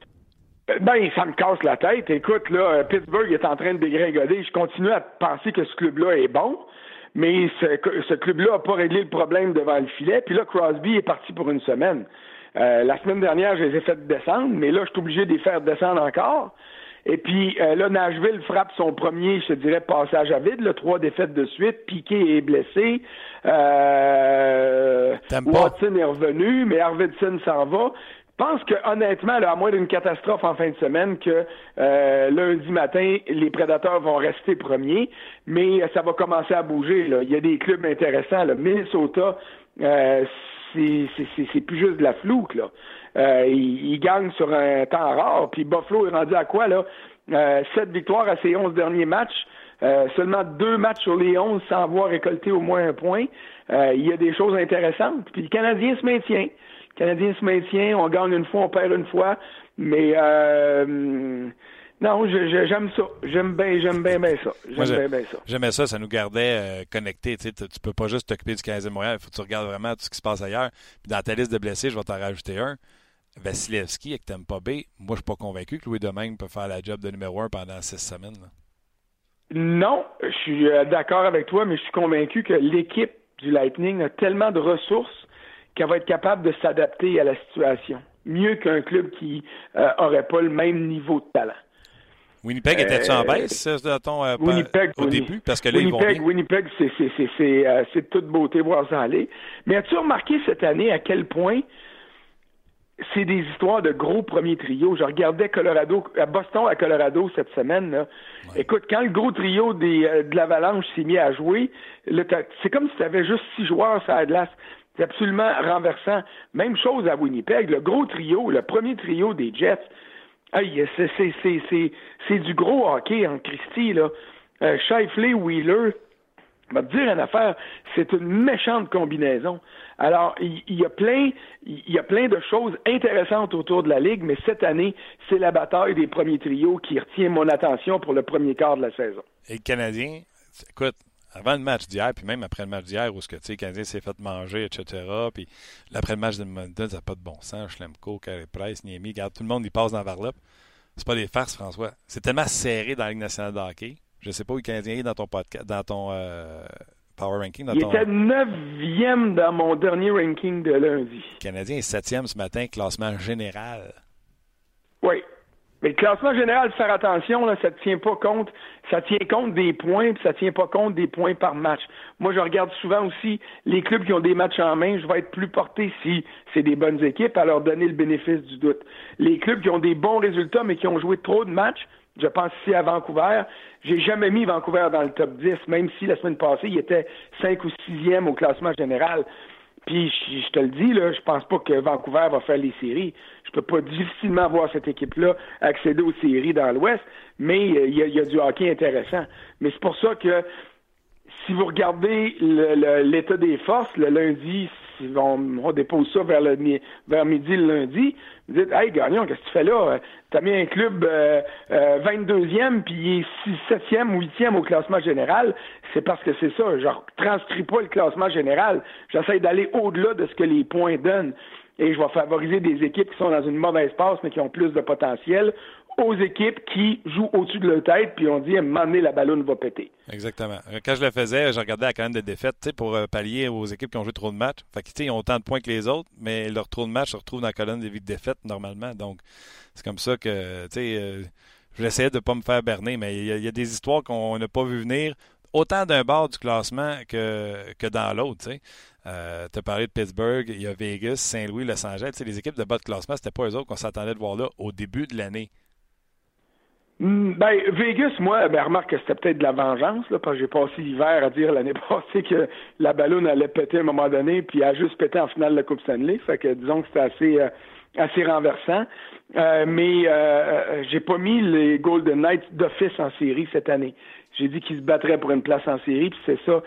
Euh, ben, ça me casse la tête. Écoute, là, Pittsburgh est en train de dégringoler. Je continue à penser que ce club-là est bon, mais ce, ce club-là n'a pas réglé le problème devant le filet. Puis là, Crosby est parti pour une semaine. la semaine dernière, je les ai fait descendre, mais là, je suis obligé de les faire descendre encore. Et puis euh, là, Nashville frappe son premier, je te dirais, passage à vide, le trois défaites de suite. Piqué est blessé. Euh, Watson est revenu, mais Arvidsson s'en va. Je pense que honnêtement, à moins d'une catastrophe en fin de semaine, que euh, lundi matin, les prédateurs vont rester premiers, mais ça va commencer à bouger. Là. Il y a des clubs intéressants. Là. Minnesota, euh, c'est plus juste de la flouque. Là. Euh, il, gagne sur un temps rare. Puis Buffalo est rendu à quoi, là? Euh, sept victoires à ses onze derniers matchs. Euh, seulement deux matchs sur les onze sans avoir récolté au moins un point. il y a des choses intéressantes. Puis le Canadien se maintient. Le Canadien se maintient. On gagne une fois, on perd une fois. Mais non, j'aime ça. J'aime bien, j'aime bien, bien ça. J'aime bien, bien ça. J'aimais ça, ça nous gardait connectés. Tu, tu peux pas juste t'occuper du Canadien de Montréal, il faut que tu regardes vraiment tout ce qui se passe ailleurs. Puis dans ta liste de blessés, je vais t'en rajouter un. Vasilevski avec Tampa Bay, moi, je suis pas convaincu que Louis Domingue peut faire la job de numéro un pendant six semaines. Non, je suis euh, d'accord avec toi, mais je suis convaincu que l'équipe du Lightning a tellement de ressources qu'elle va être capable de s'adapter à la situation. Mieux qu'un club qui n'aurait euh, pas le même niveau de talent. Winnipeg était-tu en euh, baisse ton, Winnipeg, au début? Parce que là, Winnipeg, ils vont Winnipeg, c'est toute beauté voir ça aller. Mais as-tu remarqué cette année à quel point c'est des histoires de gros premiers trios. Je regardais Colorado, à Boston à Colorado cette semaine. Écoute, quand le gros trio des, euh, de l'Avalanche s'est mis à jouer, c'est comme si tu avais juste six joueurs sur la glace. C'est absolument renversant. Même chose à Winnipeg. Le gros trio, le premier trio des Jets, c'est du gros hockey en Christie. Là. Euh, Shifley, Wheeler, va te dire une affaire, c'est une méchante combinaison. Alors, il, y a plein, il y a plein de choses intéressantes autour de la ligue, mais cette année, c'est la bataille des premiers trios qui retient mon attention pour le premier quart de la saison. Et le Canadien, écoute, avant le match d'hier, puis même après le match d'hier, où ce que tu sais, le Canadien s'est fait manger, etc. Puis après le match de Moncton, ça n'a pas de bon sens. Schlemko, Carey Price, Niemi, tout le monde y passe dans Varlop. C'est pas des farces, François. C'est tellement serré dans la Ligue nationale de hockey. Je sais pas où le Canadien est dans ton podcast, dans ton euh, power ranking. Dans il était neuvième dans mon dernier ranking de lundi. Le Canadien est septième ce matin, classement général. Oui. Mais le classement général, faire attention, là, ça ne tient pas compte. Ça tient compte des points, puis ça tient pas compte des points par match. Moi, je regarde souvent aussi les clubs qui ont des matchs en main. Je vais être plus porté si c'est des bonnes équipes à leur donner le bénéfice du doute. Les clubs qui ont des bons résultats, mais qui ont joué trop de matchs, je pense ici à Vancouver. J'ai jamais mis Vancouver dans le top 10, même si la semaine passée, il était 5 ou 6e au classement général. Puis je, te le dis, là, je pense pas que Vancouver va faire les séries. Je peux pas difficilement voir cette équipe-là accéder aux séries dans l'Ouest, mais euh, il y, a, du hockey intéressant. Mais c'est pour ça que si vous regardez l'état des forces, le lundi, on, dépose ça vers, le, vers midi le lundi, vous dites, hey, Gagnon, qu'est-ce que tu fais là? T'as mis un club euh, 22e, euh, puis il est 7e ou 8e au classement général. C'est parce que c'est ça. Je transcris pas le classement général. J'essaie d'aller au-delà de ce que les points donnent. Et je vais favoriser des équipes qui sont dans une mauvaise passe, mais qui ont plus de potentiel, aux équipes qui jouent au-dessus de leur tête, puis on dit à un la ballonne va péter. Exactement. Quand je le faisais, je regardais la colonne de défaites pour euh, pallier aux équipes qui ont joué trop de matchs. Fait que, ils ont autant de points que les autres, mais leur trop de matchs se retrouve dans la colonne des défaites normalement. Donc, c'est comme ça que, tu sais, euh, je l'essayais de ne pas me faire berner, mais il y, a des histoires qu'on n'a pas vu venir, autant d'un bord du classement que, que dans l'autre, tu sais. Euh, as parlé de Pittsburgh, il y a Vegas, Saint-Louis, Los Angeles. les équipes de bas de classement, c'était pas eux autres qu'on s'attendait de voir là au début de l'année. Hmm, ben, Vegas, moi, ben, remarque que c'était peut-être de la vengeance, là, parce que j'ai passé l'hiver à dire l'année *laughs* passée que la ballonne allait péter à un moment donné, puis elle a juste pété en finale de la Coupe Stanley. Fait que disons que c'était assez, euh, assez renversant. Euh, mais euh, j'ai pas mis les Golden Knights d'office en série cette année. J'ai dit qu'ils se battraient pour une place en série, puis c'est ça,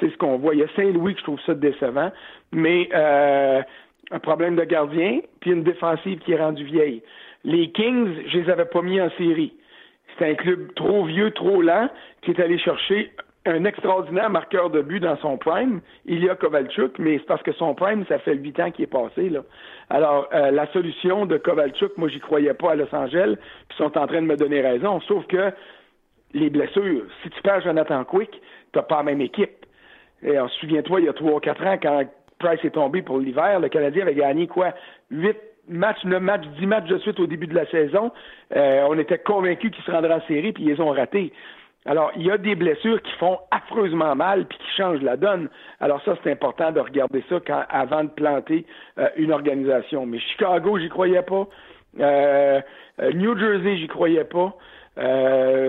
c'est ce qu'on voit. Il y a Saint-Louis que je trouve ça décevant, mais un problème de gardien, puis une défensive qui est rendue vieille. Les Kings, je les avais pas mis en série. C'est un club trop vieux, trop lent, qui est allé chercher un extraordinaire marqueur de but dans son prime, Il y a Kovalchuk, mais c'est parce que son prime, ça fait huit ans qu'il est passé. Là. Alors, euh, la solution de Kovalchuk, moi, j'y croyais pas à Los Angeles, puis sont en train de me donner raison, sauf que les blessures, si tu perds Jonathan Quick, t'as pas la même équipe. Et souviens-toi, il y a trois ou quatre ans, quand Price est tombé pour l'hiver, le Canadien avait gagné quoi? Huit matchs, neuf matchs, dix matchs de suite au début de la saison. Euh, on était convaincus qu'ils se rendraient en série, puis ils les ont ratés. Alors, il y a des blessures qui font affreusement mal puis qui changent la donne. Alors ça, c'est important de regarder ça quand, avant de planter euh, une organisation. Mais Chicago, j'y croyais pas. Euh, New Jersey, j'y croyais pas.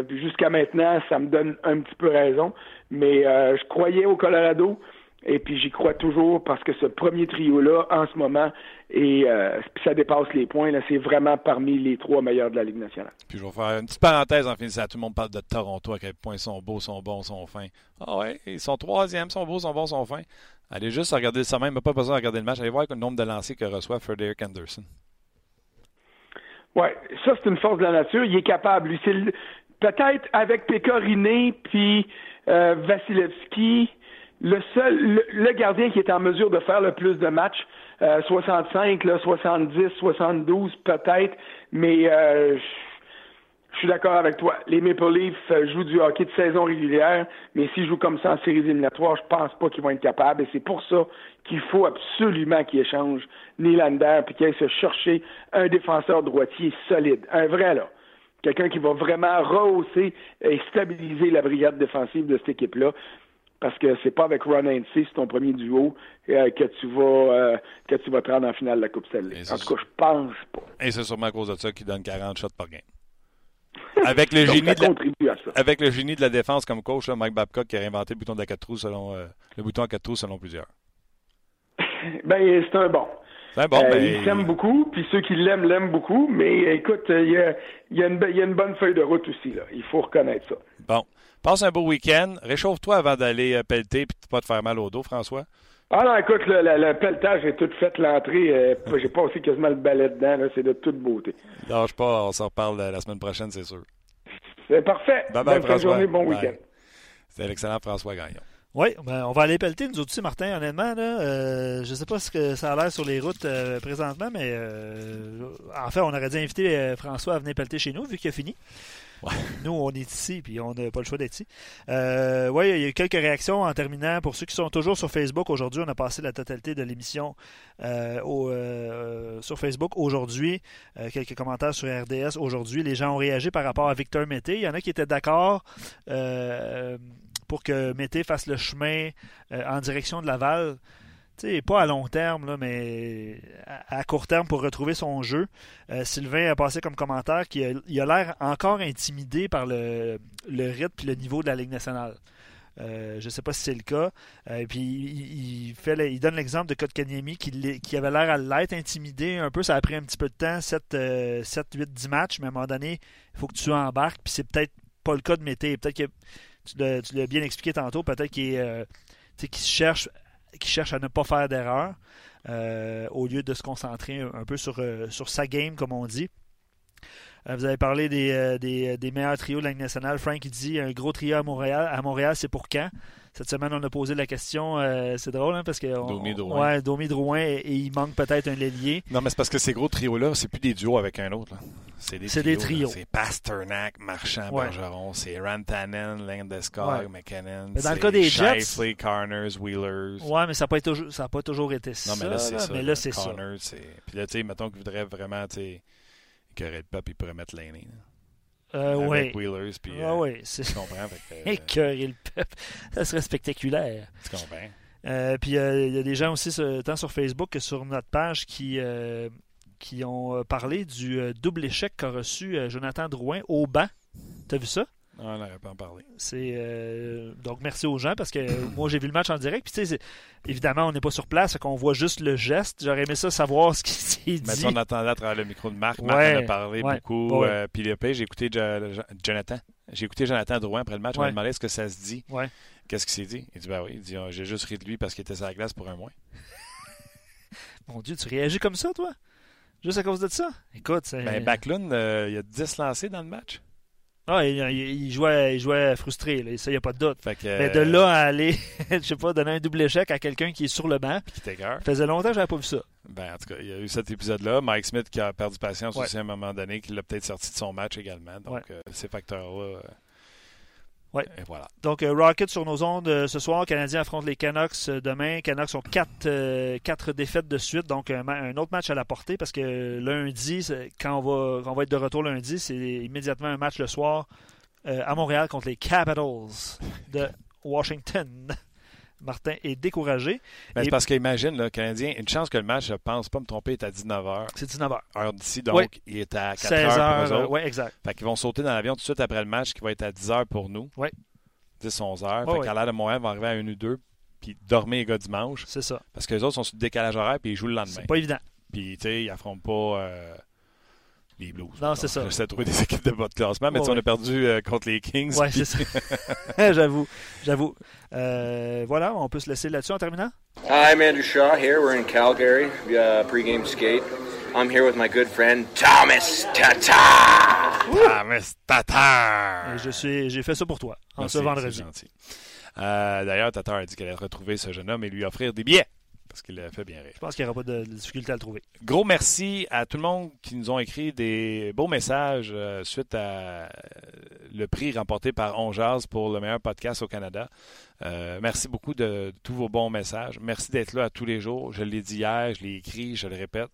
Jusqu'à maintenant, ça me donne un petit peu raison. Mais je croyais au Colorado. Et puis j'y crois toujours parce que ce premier trio-là, en ce moment, et euh, ça dépasse les points. Là, c'est vraiment parmi les trois meilleurs de la Ligue nationale. Puis je vais faire une petite parenthèse en finissant. Tout le monde parle de Toronto, à quel point ils sont beaux, sont bons, sont fins. Ah ouais, ils sont troisième, sont beaux, sont bons, sont fins. Allez juste regarder ça même, pas besoin de regarder le match. Allez voir le nombre de lancers que reçoit Frederick Anderson. Oui, ça c'est une force de la nature. Il est capable. Lui, c'est peut-être avec Pécoriné puis euh, Vasilevski le seul, le, gardien qui est en mesure de faire le plus de matchs, 65, là, 70, 72 peut-être, mais euh, je suis d'accord avec toi. Les Maple Leafs euh, jouent du hockey de saison régulière, mais s'ils jouent comme ça en séries éliminatoires, je pense pas qu'ils vont être capables. Et c'est pour ça qu'il faut absolument qu'ils échangent Nylander puis qu'ils aillent se chercher un défenseur droitier solide, un vrai là. Quelqu'un qui va vraiment rehausser et stabiliser la brigade défensive de cette équipe-là parce que c'est pas avec Ron Hainsey, c'est ton premier duo, euh, que tu vas euh, que tu vas te rendre en finale de la Coupe Stanley. En tout cas, je pense pas. Et c'est sûrement à cause de ça qu'il donne 40 shots par game. Avec le, *laughs* génie de la, avec le génie de la défense comme coach, Mike Babcock qui a réinventé le bouton de 4 trous selon euh, le bouton à 4 trous selon plusieurs. *laughs* ben c'est un bon. Un bon mais... Il s'aime beaucoup, puis ceux qui l'aiment l'aiment beaucoup, mais écoute, il y a, y, a y a, une bonne feuille de route aussi là. Il faut reconnaître ça. Bon. Passe un beau week-end. Réchauffe-toi avant d'aller euh, pelleter et de pas te faire mal au dos, François. Ah non, écoute, le, le, pelletage, j'ai tout fait l'entrée. Euh, j'ai passé quasiment le balai dedans. C'est de toute beauté. Lâche pas, on s'en reparle la semaine prochaine, c'est sûr. C'est parfait. Bye bye, Bonne journée, bon week-end. C'est l'excellent François Gagnon. Oui, ben, on va aller pelleter nous aussi, Martin, honnêtement. Là, euh, je ne sais pas ce que ça a l'air sur les routes présentement, mais en fait, on aurait dû inviter François à venir pelleter chez nous, vu qu'il a fini. Nous, on est ici, puis on n'a pas le choix d'être ici. Euh, oui, il y a eu quelques réactions en terminant. Pour ceux qui sont toujours sur Facebook, aujourd'hui, on a passé la totalité de l'émission euh, euh, sur Facebook aujourd'hui. quelques commentaires sur RDS aujourd'hui. Les gens ont réagi par rapport à Victor Mété. Il y en a qui étaient d'accord pour que Mété fasse le chemin en direction de Laval pas à long terme, là, mais à, court terme pour retrouver son jeu. Euh, Sylvain a passé comme commentaire qu'il a l'air encore intimidé par le, le rythme et le niveau de la Ligue nationale. Euh, je ne sais pas si c'est le cas. Euh, puis il, fait, il donne l'exemple de Kotkaniemi qui, qui avait l'air à l'être intimidé un peu. Ça a pris un petit peu de temps, 7, 7 8, 10 matchs, mais à un moment donné, il faut que tu embarques. Puis c'est peut-être pas le cas de Mété. Peut-être que tu l'as bien expliqué tantôt, peut-être qu'il se cherche qui cherche à ne pas faire d'erreur euh, au lieu de se concentrer un peu sur, euh, sur sa game, comme on dit. Euh, vous avez parlé des, des, meilleurs trios de la nationale. Frank dit un gros trio à Montréal. À Montréal, c'est pour quand? Cette semaine, on a posé la question. c'est drôle, hein, parce que. Domi Drouin. Ouais, Domi Drouin, et, il manque peut-être un ailier. Non, mais c'est parce que ces gros trios-là, c'est plus des duos avec un autre. C'est des, C'est des trios. C'est Pasternak, Marchand, Ouais. Bergeron. C'est Rantanen, Landeskog, Ouais. McKinnon. Mais dans le cas des Jets- Shifley, Connors, Wheelers. Ouais, mais ça n'a pas, pas toujours été ça. Non, mais là, c'est ça. Mais là, c'est ça. Puis là, tu sais, mettons qu'il voudrait vraiment, tu sais, écœurer le peuple, il pourrait mettre l'année. Euh, avec oui. Wheelers, puis... Ah euh, c'est Tu comprends? Que, *laughs* euh, le peuple. Ça serait spectaculaire. tu comprends? Euh, puis il y a des gens aussi, tant sur Facebook que sur notre page, qui, qui ont parlé du double échec qu'a reçu Jonathan Drouin au banc. T'as vu ça? On n'aurait pas en parler. C'est euh, donc merci aux gens parce que euh, moi j'ai vu le match en direct. Puis tu sais, c'est- évidemment on n'est pas sur place, qu'on voit juste le geste. J'aurais aimé ça savoir ce qui *laughs* s'est Mais dit. ça, on attendait à travers le micro de Marc. Marc en a parlé ouais, beaucoup. ouais. euh, puis j'ai écouté Jo- Jo- Jonathan. J'ai écouté Jonathan Drouin après le match. On m'a demandé ce que ça se dit. Ouais. Qu'est-ce qu'il s'est dit? Il dit, ben oui. Il dit, Ah, j'ai juste ri de lui parce qu'il était sur la glace pour un mois. *laughs* Mon Dieu, tu réagis comme ça, toi? Juste à cause de ça? Écoute, c'est. Ben, Backlund, euh, il y a 10 lancés dans le match. Ah, il, jouait, il jouait frustré, là, ça, il n'y a pas de doute. Fait que, Mais de là à aller, *laughs* je sais pas, donner un double échec à quelqu'un qui est sur le banc, Qui faisait longtemps que j'avais pas vu ça. Ben, en tout cas, il y a eu cet épisode-là. Mike Smith qui a perdu patience Ouais. aussi à un moment donné, qui l'a peut-être sorti de son match également. Donc, Ouais. euh, ces facteurs-là. Ouais. Et voilà. Donc, euh, Rocket sur nos ondes euh, ce soir. Canadiens affrontent les Canucks euh, demain. Canucks ont quatre, quatre défaites de suite. Donc, un, autre match à la portée parce que lundi, quand on va, quand on va être de retour lundi, c'est immédiatement un match le soir à Montréal contre les Capitals de Washington. *laughs* Martin est découragé. Ben, Et- parce qu'imagine, le Canadien, une chance que le match, je pense pas me tromper, est à 19h. C'est 19h. Heure d'ici, donc il est à 4 16 heures pour heures. eux autres. ouais, exact. Fait qu'ils vont sauter dans l'avion tout de suite après le match qui va être à 10 heures pour nous. Ouais. 10, 11 heures. Ouais, fait ouais. qu'à l'air de Montréal, ils vont arriver à 1 ou 2 puis dormir les gars dimanche. C'est ça. Parce que les autres sont sur le décalage horaire puis ils jouent le lendemain. C'est pas évident. Puis, tu sais, ils affrontent pas euh, les Blues. Non, c'est ça. J'essaie de trouver des équipes de bas de classement, mais Ouais, tu sais, on a perdu euh, contre les Kings. Ouais, puis- c'est ça. *laughs* *laughs* j'avoue. J'avoue. Euh, voilà, on peut se laisser là-dessus en terminant. Hi, I'm Andrew Shaw here. We're in Calgary, uh, pregame skate. I'm here with my good friend Thomas Tata. Ah, mais c'est Tatar! Et je suis, j'ai fait ça pour toi, en Merci, ce vendredi. c'est gentil. Euh, D'ailleurs, Tatar a dit qu'elle allait retrouver ce jeune homme et lui offrir des billets. Parce qu'il l'a fait bien rire. Je pense qu'il n'y aura pas de, de difficulté à le trouver. Gros merci à tout le monde qui nous ont écrit des beaux messages euh, suite à euh, le prix remporté par On Jazz pour le meilleur podcast au Canada. Euh, merci beaucoup de, de tous vos bons messages. Merci d'être là à tous les jours. Je l'ai dit hier, je l'ai écrit, je le répète.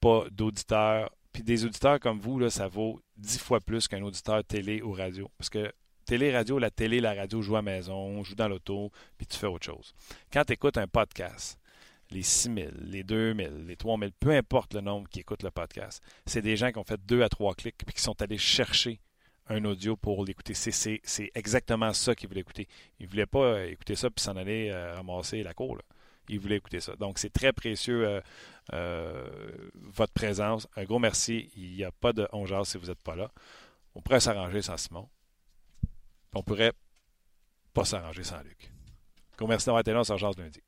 Pas d'auditeurs. Puis des auditeurs comme vous, là, ça vaut dix fois plus qu'un auditeur télé ou radio. Parce que télé, radio, la télé, la radio joue à maison, joue dans l'auto, puis tu fais autre chose. Quand tu écoutes un podcast, les 6 000, les 2 000, les 3 000, peu importe le nombre qui écoutent le podcast, c'est des gens qui ont fait deux à trois clics puis qui sont allés chercher un audio pour l'écouter. C'est, exactement ça qu'ils voulaient écouter. Ils ne voulaient pas euh, écouter ça puis s'en aller euh, ramasser la cour. Ils voulaient écouter ça. Donc, c'est très précieux euh, votre présence. Un gros merci. Il n'y a pas de on si vous n'êtes pas là. On pourrait s'arranger sans Simon. On pourrait pas s'arranger sans Luc. Merci d'avoir été là. On lundi.